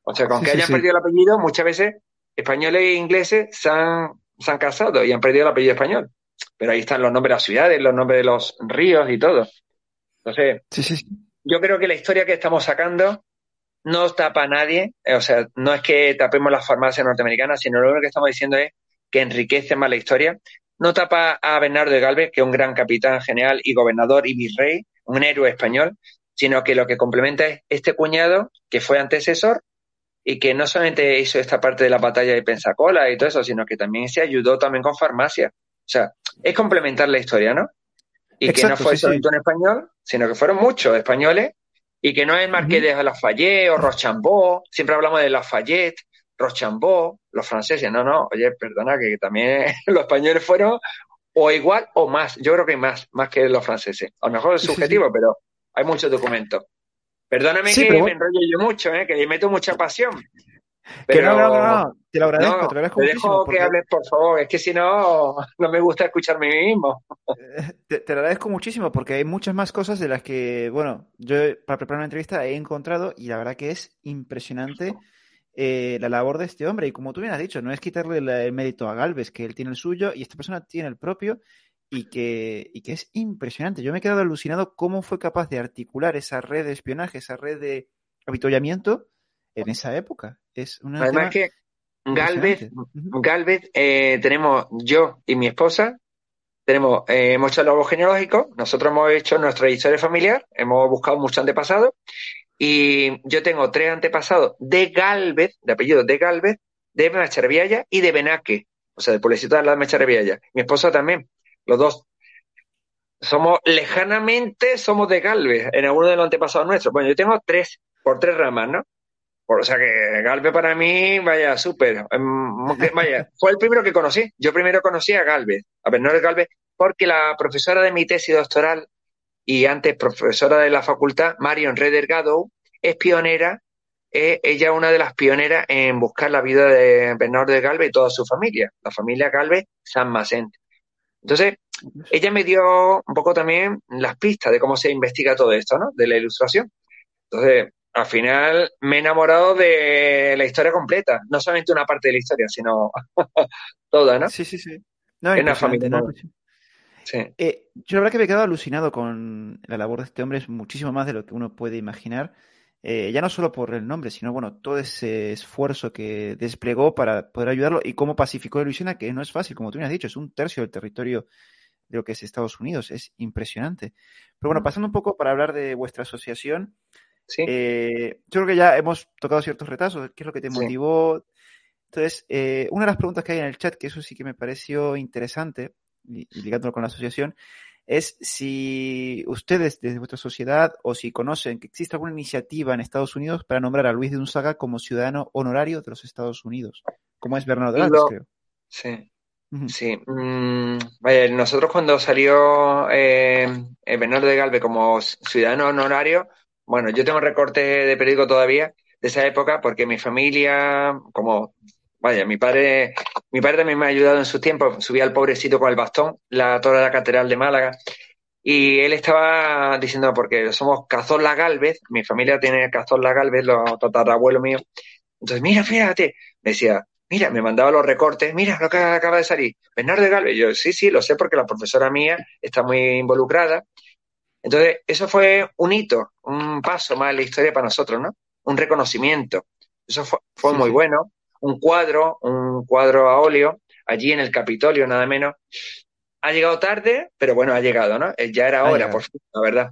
O sea, aunque hayan perdido el apellido, muchas veces españoles e ingleses se han, se han casado y han perdido el apellido español. Pero ahí están los nombres de las ciudades, los nombres de los ríos y todo. Entonces, yo creo que la historia que estamos sacando no tapa a nadie. Eh, o sea, no es que tapemos las farmacias norteamericanas, sino lo único que estamos diciendo es que enriquece más la historia. No tapa a Bernardo de Galvez, que es un gran capitán general y gobernador y virrey, un héroe español, sino que lo que complementa es este cuñado que fue antecesor y que no solamente hizo esta parte de la batalla de Pensacola y todo eso, sino que también se ayudó también con farmacia. O sea, es complementar la historia, ¿no? Y que no fue solo en español, sino que fueron muchos españoles y que no es marqués de Lafayette o Rochambeau, siempre hablamos de Lafayette, Rochambeau, los franceses, no, no, oye, perdona, que también los españoles fueron o igual o más, yo creo que más, más que los franceses. A lo mejor es subjetivo, pero hay muchos documentos. Perdóname que me enrollo yo mucho, ¿eh? que le meto mucha pasión. Pero, no, no, no, te lo agradezco, te lo agradezco te dejo que hables, por favor, es que si no, no me gusta escucharme a mí mismo. Te, lo agradezco muchísimo porque hay muchas más cosas de las que, bueno, yo para preparar una entrevista he encontrado y la verdad que es impresionante eh, la labor de este hombre. Y como tú bien has dicho, no es quitarle el mérito a Galvez, que él tiene el suyo y esta persona tiene el propio y que, y que es impresionante. Yo me he quedado alucinado cómo fue capaz de articular esa red de espionaje, esa red de avituallamiento en esa época. Es una Además que Galvez, Galvez eh, tenemos yo y mi esposa, tenemos, eh, hemos hecho el árbol genealógico, nosotros hemos hecho nuestra historia familiar, hemos buscado muchos antepasados, y yo tengo tres antepasados de Galvez, de apellido de Galvez, de Macharvialla y de Benaque, o sea, de pueblecito de la Macharvialla. Mi esposa también los dos. Somos lejanamente, somos de Galvez, en alguno de los antepasados nuestros. Bueno, yo tengo tres, por tres ramas, ¿no? O sea que Galvez para mí, vaya, súper. Em, vaya, fue el primero que conocí. Yo primero conocí a Galvez, a Bernardo Galvez, porque la profesora de mi tesis doctoral y antes profesora de la facultad, Marion Reder es pionera, es ella una de las pioneras en buscar la vida de Bernardo de Galvez y toda su familia, la familia Galvez San Macente. Entonces, ella me dio un poco también las pistas de cómo se investiga todo esto, ¿no? De la ilustración. Entonces, al final me he enamorado de la historia completa, no solamente una parte de la historia, sino toda, ¿no? Sí, sí, sí. No, una familia. Eh, yo la verdad que me he quedado alucinado con la labor de este hombre, es muchísimo más de lo que uno puede imaginar. Eh, ya no solo por el nombre, sino bueno, todo ese esfuerzo que desplegó para poder ayudarlo y cómo pacificó a Luisiana, que no es fácil, como tú me has dicho, es un tercio del territorio de lo que es Estados Unidos, es impresionante. Pero bueno, pasando un poco para hablar de vuestra asociación, eh, yo creo que ya hemos tocado ciertos retazos, ¿qué es lo que te motivó? Entonces, eh, una de las preguntas que hay en el chat, que eso sí que me pareció interesante, y ligándolo con la asociación, es si ustedes desde vuestra sociedad o si conocen que existe alguna iniciativa en Estados Unidos para nombrar a Luis de Unzaga como ciudadano honorario de los Estados Unidos, como es Bernardo Galvez, creo. Sí. Sí, mm, vaya, nosotros cuando salió eh, Bernardo de Galvez como ciudadano honorario, bueno, yo tengo recortes de periódico todavía de esa época porque mi familia, como Vaya, mi padre, mi padre también me ha ayudado en sus tiempos. Subía al pobrecito con el bastón, la torre de la catedral de Málaga. Y él estaba diciendo, porque somos Cazorla Galvez, mi familia tiene Cazorla Galvez, los tatarabuelos míos. Entonces, mira, fíjate, me decía, mira, me mandaba los recortes, mira lo que acaba de salir, Bernardo de Galvez. yo, sí, sí, lo sé porque la profesora mía está muy involucrada. Entonces, eso fue un hito, un paso más en la historia para nosotros, ¿no? Un reconocimiento. Eso fue, fue muy bueno un cuadro, un cuadro a óleo, allí en el Capitolio, nada menos. Ha llegado tarde, pero bueno, ha llegado, ¿no? Eh, ya era hora, por fin, la verdad.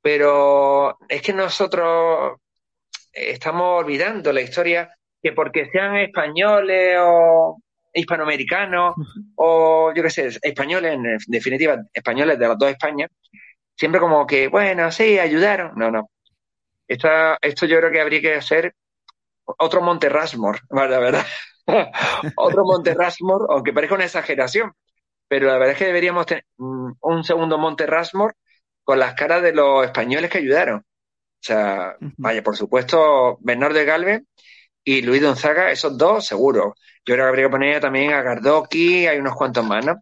Pero es que nosotros estamos olvidando la historia que porque sean españoles o hispanoamericanos o yo qué sé, españoles, en definitiva, españoles de las dos Españas, siempre como que, bueno, sí, ayudaron. No, no. Esto, esto yo creo que habría que hacer otro Monte Rushmore, la verdad. otro Monte Rushmore, aunque parezca una exageración, pero la verdad es que deberíamos tener un segundo Monte Rushmore con las caras de los españoles que ayudaron. O sea, vaya, por supuesto, Bernardo de Galvez y Luis Gonzaga, esos dos, seguro. Yo creo que habría que poner también a Gardoki, hay unos cuantos más, ¿no?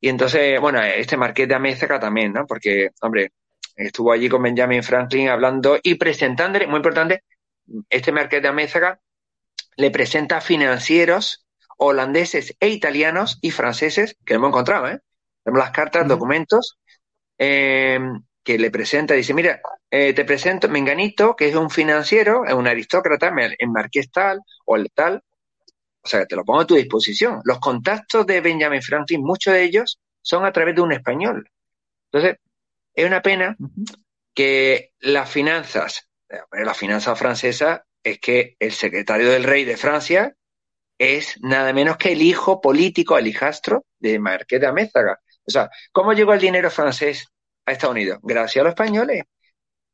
Y entonces, bueno, este Marqués de Amézaga también, ¿no? Porque, hombre, estuvo allí con Benjamin Franklin hablando y presentándole, muy importante, este Marqués de Amézaga le presenta financieros holandeses e italianos y franceses, que hemos encontrado, ¿eh? Tenemos las cartas, documentos, em, que le presenta, dice, mira, eh, te presento Menganito, que es un financiero, es un aristócrata, el marqués tal o el tal, o sea, te lo pongo a tu disposición. Los contactos de Benjamin Franklin, muchos de ellos son a través de un español. Entonces, es una pena que las finanzas la finanza francesa es que el secretario del rey de Francia es nada menos que el hijo político, el hijastro de Marqués de Amézaga. O sea, ¿cómo llegó el dinero francés a Estados Unidos? Gracias a los españoles.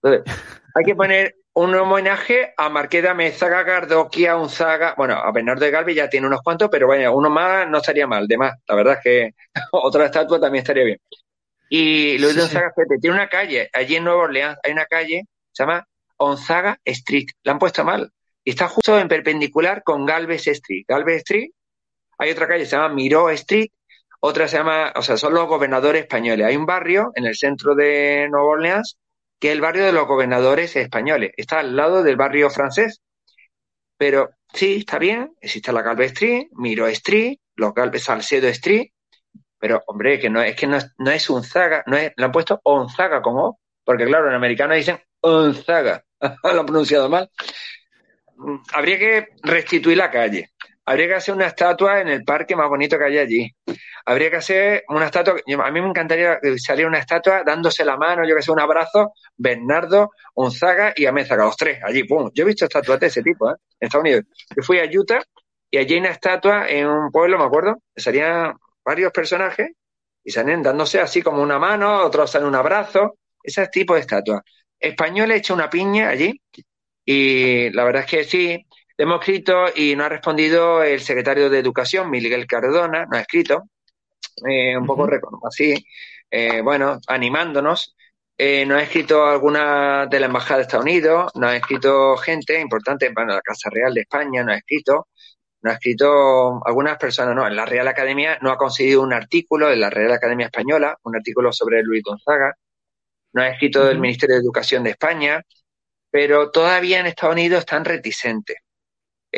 Entonces, hay que poner un homenaje a Marqués de Amézaga, Gardoquia, Unzaga, bueno, a Bernardo de Galvez ya tiene unos cuantos, pero bueno, uno más no estaría mal, de más. La verdad es que otra estatua también estaría bien. Y Luis de Unzaga, tiene una calle, allí en Nueva Orleans hay una calle, se llama Onzaga Street. La han puesto mal. Y está justo en perpendicular con Galvez Street. Galvez Street, hay otra calle se llama Miró Street, otra se llama, o sea, son los gobernadores españoles. Hay un barrio en el centro de Nueva Orleans que es el barrio de los gobernadores españoles. Está al lado del barrio francés. Pero sí, está bien, existe la Galvez Street, Miró Street, los Galvez Salcedo Street, pero hombre, que no es que no es, no es un zaga, no es, lo han puesto Onzaga como, porque claro, en americano dicen Onzaga. lo han pronunciado mal. Habría que restituir la calle. Habría que hacer una estatua en el parque más bonito que hay allí. Habría que hacer una estatua. A mí me encantaría que saliera una estatua dándose la mano, yo que sé, un abrazo, Bernardo, Unzaga y Amézaga, los tres, allí, pum. Yo he visto estatuas de ese tipo, ¿eh? En Estados Unidos. Yo fui a Utah y allí hay una estatua en un pueblo, me acuerdo, salían varios personajes y salen dándose así como una mano, otros salen un abrazo, ese tipo de estatuas español hecho una piña allí y la verdad es que sí, hemos escrito y no ha respondido el secretario de Educación, Miguel Cardona, no ha escrito, eh, un poco así, eh, bueno, animándonos. Eh, no ha escrito alguna de la Embajada de Estados Unidos, no ha escrito gente importante, bueno, la Casa Real de España no ha escrito, no ha escrito algunas personas, no, en la Real Academia no ha conseguido un artículo en la Real Academia Española, un artículo sobre Luis Gonzaga, no ha escrito del Ministerio de Educación de España, pero todavía en Estados Unidos están reticentes.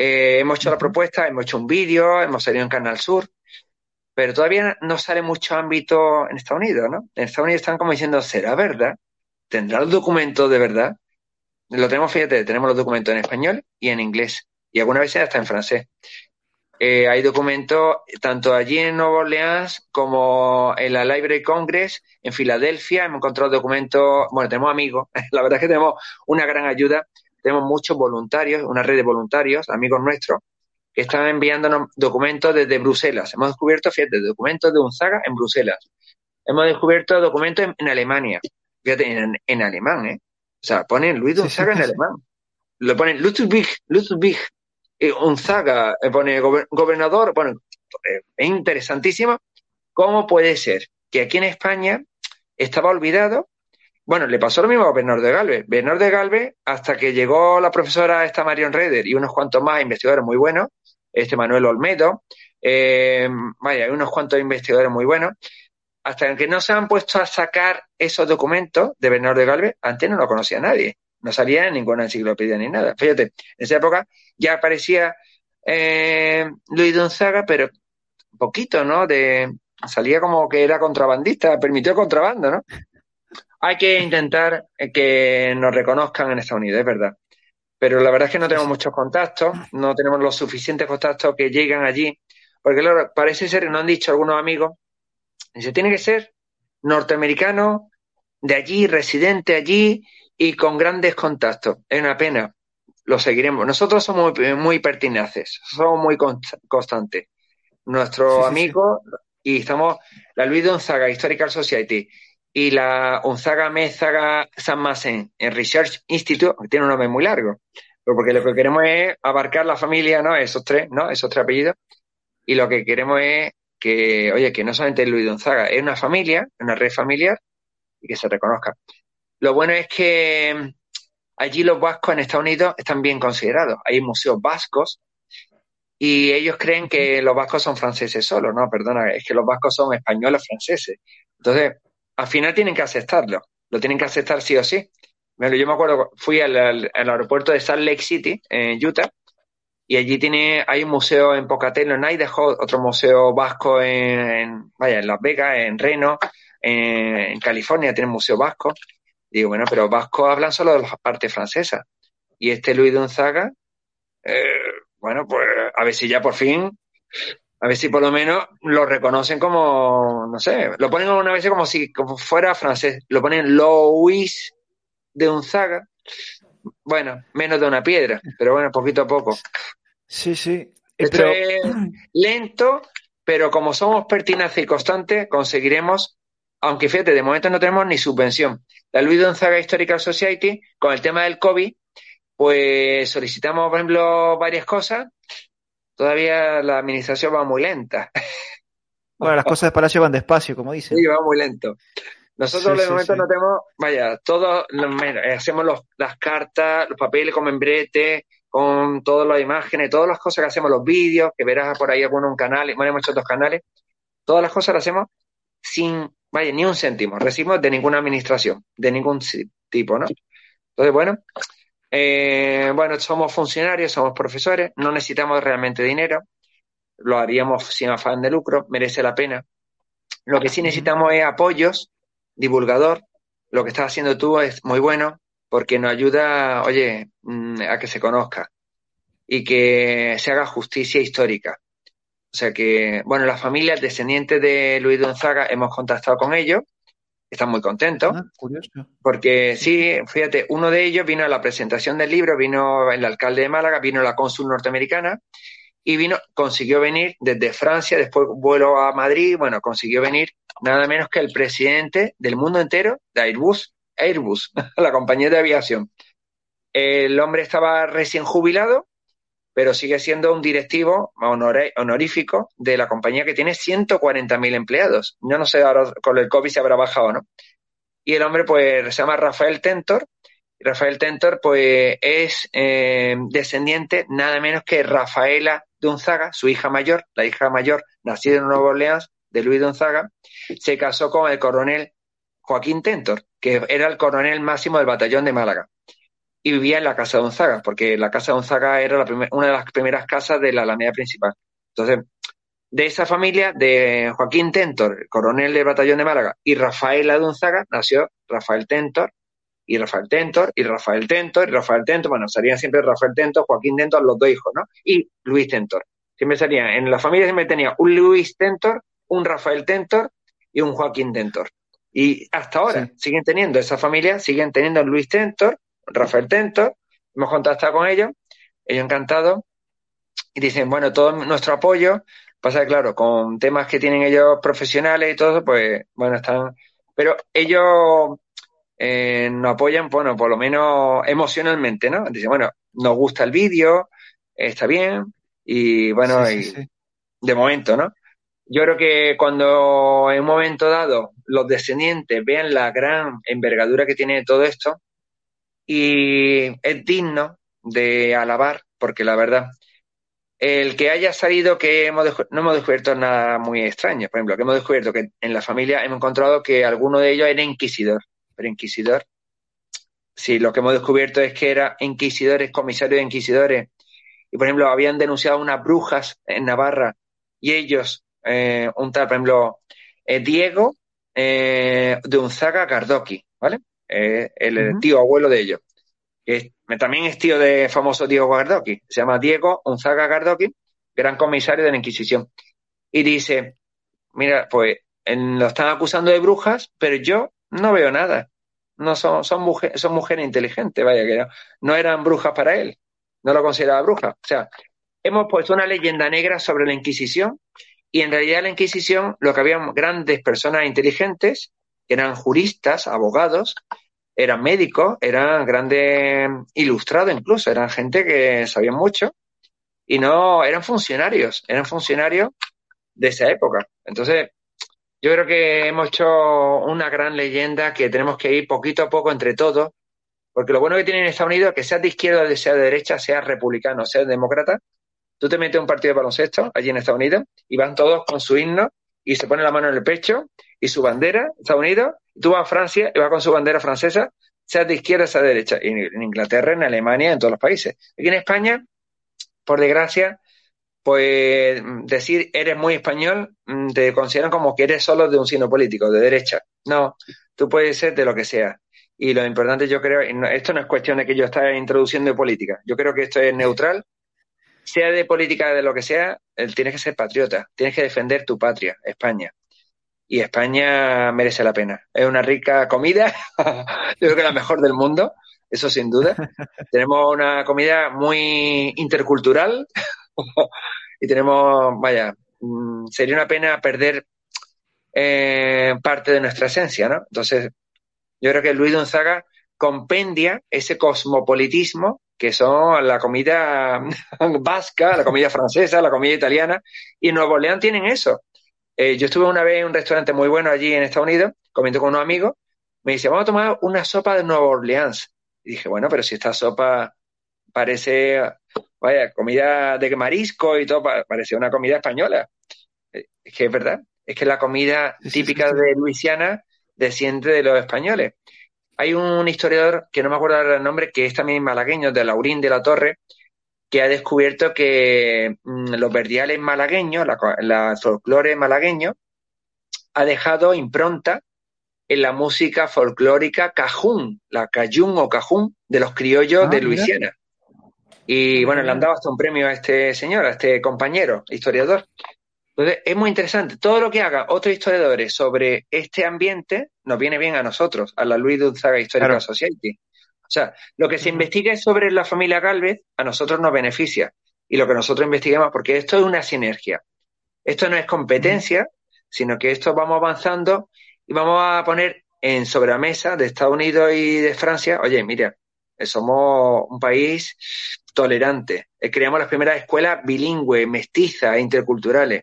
Eh, hemos hecho la propuesta, hemos hecho un vídeo, hemos salido en Canal Sur, pero todavía no sale mucho ámbito en Estados Unidos, ¿no? En Estados Unidos están como diciendo, ¿será verdad? ¿Tendrá el documento de verdad? Lo tenemos, fíjate, tenemos los documentos en español y en inglés, y algunas veces hasta en francés. Eh, hay documentos tanto allí en Nueva Orleans como en la Library Congress, en Filadelfia, hemos encontrado documentos, bueno, tenemos amigos, la verdad es que tenemos una gran ayuda, tenemos muchos voluntarios, una red de voluntarios, amigos nuestros, que están enviándonos documentos desde Bruselas. Hemos descubierto, fíjate, documentos de Unzaga en Bruselas. Hemos descubierto documentos en, Alemania. Fíjate, en, alemán, ¿eh? O sea, ponen Luis de Unzaga en alemán. Lo ponen Ludwig, Ludwig eh, Unzaga, eh, pone gobernador. Bueno, eh, es interesantísimo. ¿Cómo puede ser que aquí en España estaba olvidado bueno, le pasó lo mismo a Bernardo Galvez. Bernardo de Galvez, hasta que llegó la profesora esta Marion Reder y unos cuantos más investigadores muy buenos, este Manuel Olmedo, eh, vaya, hay unos cuantos investigadores muy buenos, hasta que no se han puesto a sacar esos documentos de Bernardo de Galvez, antes no lo conocía nadie, no salía en ninguna enciclopedia ni nada. Fíjate, en esa época ya aparecía eh, Luis Gonzaga, pero poquito, ¿no? De, salía como que era contrabandista, permitió contrabando, ¿no? Hay que intentar que nos reconozcan en Estados Unidos, es verdad. Pero la verdad es que no tenemos muchos contactos, no tenemos los suficientes contactos que llegan allí, porque claro, parece ser, nos han dicho algunos amigos, se tiene que ser norteamericano, de allí, residente allí y con grandes contactos. Es una pena, lo seguiremos. Nosotros somos muy, pertinaces, somos muy constantes. Nuestro amigo, y estamos, la Luis Gonzaga Historical Society y la Unzaga Mezaga San Masen en Research Institute, que tiene un nombre muy largo, pero porque lo que queremos es abarcar la familia, ¿no? Esos tres, ¿no? Esos tres apellidos. Y lo que queremos es que, oye, que no solamente Luis Gonzaga, es una familia, una red familiar y que se reconozca. Lo bueno es que allí los vascos en Estados Unidos están bien considerados. Hay museos vascos y ellos creen que los vascos son franceses solo, ¿no? Perdona, es que los vascos son españoles franceses. Entonces, al final tienen que aceptarlo, lo tienen que aceptar sí o sí. Yo me acuerdo, fui al, aeropuerto de Salt Lake City, en Utah, y allí tiene, hay un museo en Pocatello, en Idaho, otro museo vasco en, vaya, en Las Vegas, en Reno, en, California tiene un museo vasco. Digo, bueno, pero vascos hablan solo de las partes francesas. Y este Luis Gonzaga, eh, bueno, pues a ver si ya por fin a ver si por lo menos lo reconocen como, no sé, lo ponen una vez como si como fuera francés, lo ponen Louis de Unzaga. Bueno, menos de una piedra, pero bueno, poquito a poco. Sí, sí. Esto es lento, pero como somos pertinaces y constantes, conseguiremos, aunque fíjate, de momento no tenemos ni subvención. La Luis Gonzaga Historical Society, con el tema del COVID, pues solicitamos, por ejemplo, varias cosas todavía la administración va muy lenta. Bueno, las cosas de Palacio van despacio, como dicen. Sí, va muy lento. Nosotros de momento no tenemos, vaya, todos hacemos las cartas, los papeles con membrete, con todas las imágenes, todas las cosas que hacemos, los vídeos, que verás por ahí algunos canales, bueno, hemos hecho dos canales, todas las cosas las hacemos sin, vaya, ni un céntimo, recibimos de ninguna administración, de ningún tipo, ¿no? Entonces, bueno, eh, bueno, somos funcionarios, somos profesores, no necesitamos realmente dinero, lo haríamos sin afán de lucro, merece la pena. Lo que sí necesitamos es apoyos, divulgador. Lo que estás haciendo tú es muy bueno porque nos ayuda, oye, mm, a que se conozca y que se haga justicia histórica. O sea que, bueno, las familias descendientes de Luis Gonzaga hemos contactado con ellos están muy contentos. Ah, porque sí, fíjate, uno de ellos vino a la presentación del libro, vino el alcalde de Málaga, vino la cónsul norteamericana y vino, consiguió venir desde Francia, después vuelo a Madrid, bueno, consiguió venir nada menos que el presidente del mundo entero de Airbus, Airbus, la compañía de aviación. El hombre estaba recién jubilado pero sigue siendo un directivo honorífico de la compañía que tiene 140.000 empleados. Yo no sé ahora con el COVID si habrá bajado o no. Y el hombre, pues, se llama Rafael Tentor. Rafael Tentor, pues, es eh, descendiente nada menos que Rafaela Unzaga, su hija mayor, la hija mayor, nacida en Nueva Orleans, de Luis Unzaga, se casó con el coronel Joaquín Tentor, que era el coronel máximo del batallón de Málaga y vivía en la casa de Gonzaga, porque la casa de Gonzaga era la una de las primeras casas de la Alameda principal. Entonces, de esa familia de Joaquín Tentor, coronel del batallón de Málaga, y Rafael Ladunzaga, nació Rafael Tentor, y Rafael Tentor, y Rafael Tentor, y Rafael Tentor, bueno, salían siempre Rafael Tentor, Joaquín Tentor, los dos hijos, ¿no? Y Luis Tentor. Siempre salían, en la familia siempre tenía un Luis Tentor, un Rafael Tentor y un Joaquín Tentor. Y hasta ahora siguen teniendo esa familia, siguen teniendo Luis Tentor, Rafael Tentor, hemos contactado con ellos, ellos encantados, y dicen, bueno, todo nuestro apoyo, Pasa que, claro, con temas que tienen ellos profesionales y todo, pues, bueno, están. Pero ellos eh, nos apoyan, bueno, por lo menos emocionalmente, ¿no? Dicen, bueno, nos gusta el vídeo, está bien, y bueno, y de momento, ¿no? Yo creo que cuando en un momento dado los descendientes vean la gran envergadura que tiene todo esto, y es digno de alabar, porque la verdad, el que haya salido que hemos no hemos descubierto nada muy extraño. Por ejemplo, que hemos descubierto que en la familia hemos encontrado que alguno de ellos era inquisidor. Pero inquisidor, si lo que hemos descubierto es que era inquisidores, comisarios de inquisidores, y por ejemplo habían denunciado unas brujas en Navarra, y ellos, eh, un tal, por ejemplo, eh, Diego eh, de Unzaga Gardoki, ¿vale? El tío abuelo de ellos que también es tío de famoso Diego Gardoki, se llama Diego Unzaga Gardoki, gran comisario de la Inquisición. Y dice, mira, pues lo están acusando de brujas, pero yo no veo nada. No son, son, mujeres, son mujeres inteligentes, vaya que no, eran brujas para él, no lo consideraba bruja. O sea, hemos puesto una leyenda negra sobre la Inquisición y en realidad la Inquisición lo que había grandes personas inteligentes, eran juristas, abogados, eran médicos, eran grandes ilustrados incluso, eran gente que sabían mucho y no eran funcionarios, eran funcionarios de esa época. Entonces, yo creo que hemos hecho una gran leyenda que tenemos que ir poquito a poco entre todos, porque lo bueno que tiene en Estados Unidos es que sea de izquierda, sea de derecha, sea republicano, sea demócrata, tú te metes un partido de baloncesto allí en Estados Unidos y van todos con su himno y se ponen la mano en el pecho y su bandera, Estados Unidos, tú vas a Francia y vas con su bandera francesa, sea de izquierda, sea de derecha, en Inglaterra, en Alemania, en todos los países. Aquí en España, por desgracia, pues decir eres muy español, mm, te consideran como que eres solo de un signo político, de derecha. No, tú puedes ser de lo que sea. Y lo importante yo creo, esto no es cuestión de que yo esté introduciendo política, yo creo que esto es neutral, sea de política, de lo que sea, tienes que ser patriota, tienes que defender tu patria, España y España merece la pena. Es una rica comida, yo creo que la mejor del mundo, eso sin duda. tenemos una comida muy intercultural y tenemos, vaya, mm, sería una pena perder eh, parte de nuestra esencia, ¿no? Entonces, yo creo que Luis Gonzaga compendia ese cosmopolitismo que son la comida vasca, la comida francesa, la comida italiana, y en Nuevo León tienen eso. Eh, yo estuve una vez en un restaurante muy bueno allí en Estados Unidos, comiendo con unos amigos, me dice, vamos a tomar una sopa de Nueva Orleans. Y dije, bueno, pero si esta sopa parece, vaya, comida de marisco y todo, parece una comida española. Eh, es que es verdad, es que la comida típica de Luisiana desciende de los españoles. Hay un historiador, que no me acuerdo el nombre, que es también malagueño, de Laurín de la Torre, que ha descubierto que mm, los verdiales malagueños, la, folclore malagueño, ha dejado impronta en la música folclórica cajún, la cajún o cajún de los criollos ah, de Luisiana. Y bueno, le han dado hasta un premio a este señor, a este compañero, historiador. Entonces, es muy interesante. Todo lo que haga otros historiadores sobre este ambiente nos viene bien a nosotros, a la Luis Gonzaga Historical Society. O sea, lo que se investigue sobre la familia Galvez a nosotros nos beneficia y lo que nosotros investiguemos, porque esto es una sinergia. Esto no es competencia, sino que esto vamos avanzando y vamos a poner en sobre la mesa de Estados Unidos y de Francia, oye, mira, somos un país tolerante. Eh, creamos las primeras escuelas bilingües, mestizas, interculturales.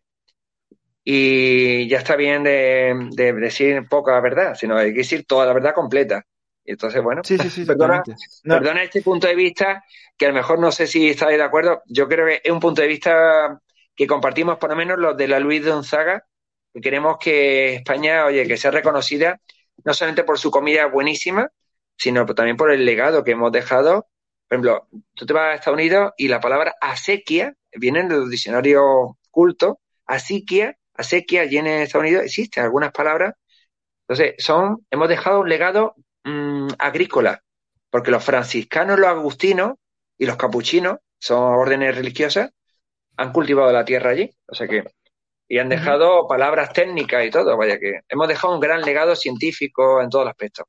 Y ya está bien de, de decir poca verdad, sino hay que decir toda la verdad completa. Entonces, bueno, perdona, perdona, este punto de vista, que a lo mejor no sé si estáis de acuerdo. Yo creo que es un punto de vista que compartimos por lo menos los de la Luis Gonzaga, que queremos que España, oye, que sea reconocida no solamente por su comida buenísima, sino también por el legado que hemos dejado. Por ejemplo, tú te vas a Estados Unidos y la palabra acequia viene en los diccionarios cultos, Asiquia, acequia allí en Estados Unidos existen algunas palabras. Entonces, son, hemos dejado un legado mmm, agrícola, porque los franciscanos, los agustinos y los capuchinos, son órdenes religiosas, han cultivado la tierra allí. O sea que, y han dejado palabras técnicas y todo, vaya que hemos dejado un gran legado científico en todos los aspectos.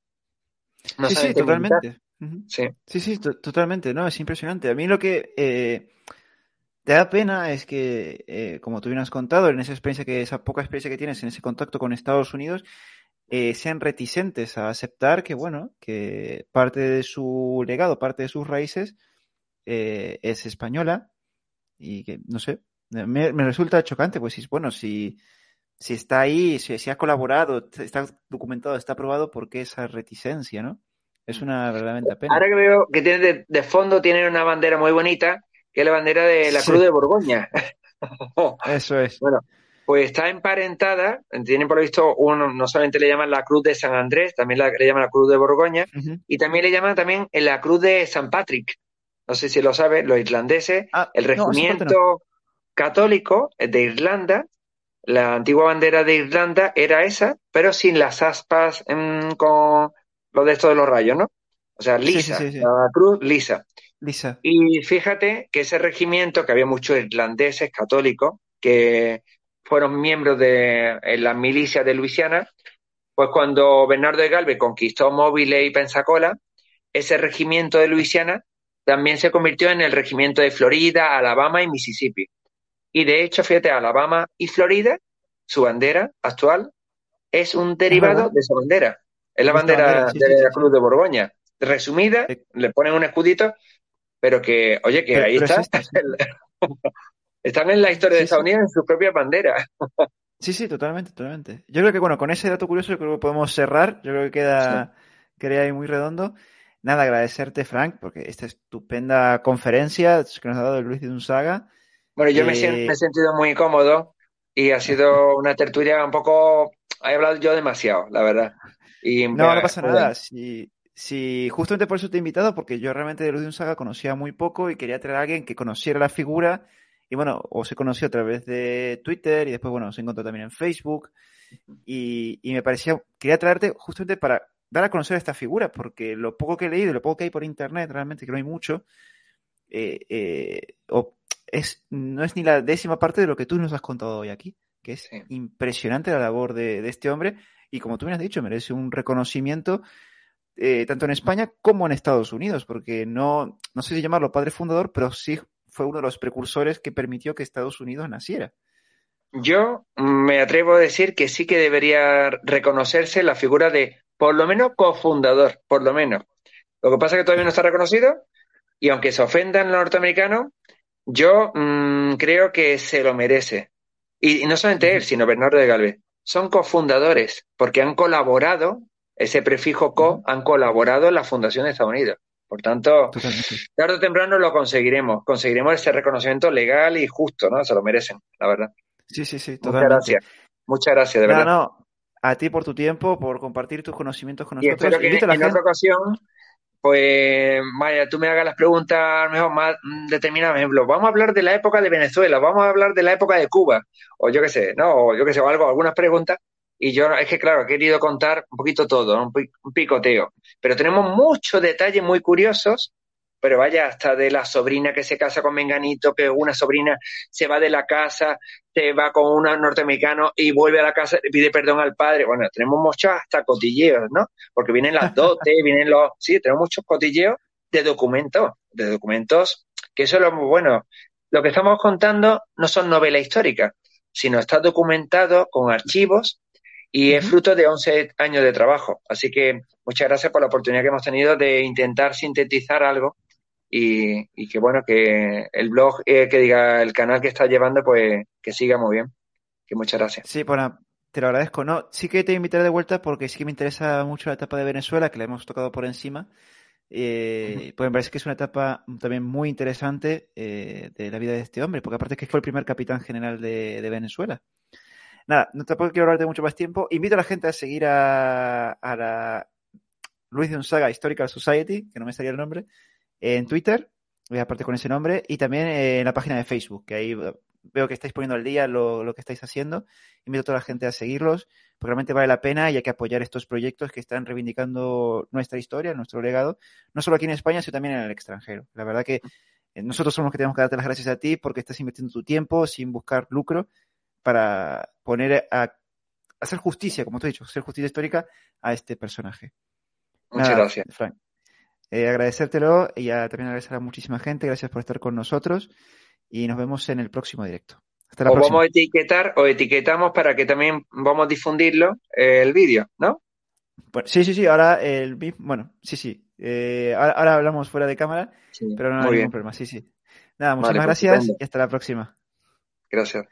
sí, sí, totalmente. sí. sí, sí, totalmente, ¿no? Es impresionante. A mí lo que eh, te da pena es que, eh, como tú bien has contado, en esa experiencia que, esa poca experiencia que tienes en ese contacto con Estados Unidos, eh, sean reticentes a aceptar que, bueno, que parte de su legado, parte de sus raíces eh, es española y que, no sé, me, resulta chocante, pues, bueno, si, si está ahí, si, si, ha colaborado, está documentado, está aprobado, ¿por qué esa reticencia, no? Es una verdaderamente pena. Ahora que veo que tiene de, de fondo tiene una bandera muy bonita, que es la bandera de la Cruz de Borgoña. Eso es. Bueno, pues está emparentada, tienen por lo visto, uno, no solamente le llaman la Cruz de San Andrés, también le llaman la Cruz de Borgoña, y también le llaman también la Cruz de San Patrick. No sé si lo saben, los irlandeses, ah, el regimiento católico de Irlanda, la antigua bandera de Irlanda era esa, pero sin las aspas mm, con lo de esto de los rayos, ¿no? O sea, lisa, la cruz lisa. Lisa. Y fíjate que ese regimiento, que había muchos irlandeses católicos, que fueron miembros de la milicia de Luisiana, pues cuando Bernardo de Galvez conquistó Móviles y Pensacola, ese regimiento de Luisiana también se convirtió en el regimiento de Florida, Alabama y Mississippi. Y de hecho, fíjate, Alabama y Florida, su bandera actual, es un derivado de esa bandera. Es la bandera, de la Cruz de Borgoña. Resumida, le ponen un escudito pero que, oye, que ahí está. Están en la historia de Estados Unidos en su propia bandera. Sí, sí, totalmente, totalmente. Yo creo que, bueno, con ese dato curioso, yo creo que podemos cerrar. Yo creo que queda, queda ahí muy redondo. Nada, agradecerte, Frank, porque esta estupenda conferencia que nos ha dado Luis de Unzaga. Bueno, yo me, eh, he sentido muy cómodo y ha sido una tertulia un poco. He hablado yo demasiado, la verdad. Y, no, no pasa nada. Si, Sí, justamente por eso te he invitado, porque yo realmente de Ludium Saga conocía muy poco y quería traer a alguien que conociera la figura. Y bueno, o se conoció a través de Twitter y después, bueno, se encontró también en Facebook. Y, me parecía, quería traerte justamente para dar a conocer esta figura, porque lo poco que he leído, lo poco que hay por internet, realmente que no hay mucho, eh, eh, es, no es ni la décima parte de lo que tú nos has contado hoy aquí, que es impresionante la labor de, de este hombre. Y como tú me has dicho, merece un reconocimiento eh, tanto en España como en Estados Unidos, porque no, no sé si llamarlo padre fundador, pero sí fue uno de los precursores que permitió que Estados Unidos naciera. Yo me atrevo a decir que sí que debería reconocerse la figura de, por lo menos, cofundador, por lo menos. Lo que pasa es que todavía no está reconocido y aunque se ofendan los norteamericanos, yo mm, creo que se lo merece. Y, y no solamente él, sino Bernardo de Galvez. Son cofundadores porque han colaborado ese prefijo co han colaborado en la fundación de Estados Unidos. Por tanto, tarde o temprano lo conseguiremos. Conseguiremos ese reconocimiento legal y justo, ¿no? Se lo merecen, la verdad. Sí, sí, sí. Muchas gracias. Muchas gracias, de verdad. No, a ti por tu tiempo, por compartir tus conocimientos con nosotros. Y espero que en, otra ocasión, pues, vaya, tú me hagas las preguntas a lo mejor más determinadas. Por ejemplo, vamos a hablar de la época de Venezuela, vamos a hablar de la época de Cuba, o yo qué sé, ¿no? O yo qué sé, o algo, algunas preguntas y yo, es que claro, he querido contar un poquito todo, un, picoteo. Pero tenemos muchos detalles muy curiosos, pero vaya, hasta de la sobrina que se casa con Menganito, que una sobrina se va de la casa, se va con un norteamericano y vuelve a la casa y pide perdón al padre. Bueno, tenemos muchos hasta cotilleos, ¿no? Porque vienen las dotes, vienen los... Sí, tenemos muchos cotilleos de documentos, de documentos, que eso es lo bueno. Lo que estamos contando no son novelas históricas, sino está documentado con archivos y es fruto de 11 años de trabajo. Así que muchas gracias por la oportunidad que hemos tenido de intentar sintetizar algo y, y que bueno, que el blog, eh, que diga el canal que está llevando, pues que siga muy bien. Que muchas gracias. Sí, bueno, te lo agradezco. No, sí que te invitaré de vuelta porque sí que me interesa mucho la etapa de Venezuela, que la hemos tocado por encima. Eh, Pues me parece que es una etapa también muy interesante eh, de la vida de este hombre, porque aparte es que fue el primer capitán general de, de Venezuela. Nada, no tampoco quiero hablarte mucho más tiempo. Invito a la gente a seguir a, la Luis de Unsaga Historical Society, que no me salía el nombre, en Twitter, aparte con ese nombre, y también en la página de Facebook, que ahí veo que estáis poniendo al día lo, lo, que estáis haciendo. Invito a toda la gente a seguirlos, porque realmente vale la pena y hay que apoyar estos proyectos que están reivindicando nuestra historia, nuestro legado, no solo aquí en España, sino también en el extranjero. La verdad que eh, nosotros somos los que tenemos que darte las gracias a ti porque estás invirtiendo tu tiempo sin buscar lucro para poner a hacer justicia, como te he dicho, hacer justicia histórica a este personaje. Muchas Nada, gracias. Frank. Eh, agradecértelo y a, también agradecer a muchísima gente. Gracias por estar con nosotros y nos vemos en el próximo directo. Hasta la o próxima. vamos a etiquetar o etiquetamos para que también vamos a difundirlo eh, el vídeo, ¿no? Bueno, sí, sí, sí. Ahora el bueno, sí, sí. Eh, ahora, ahora, hablamos fuera de cámara, sí, pero no hay ningún problema. Sí, sí. Nada, muchas vale, pues gracias y hasta la próxima. Gracias.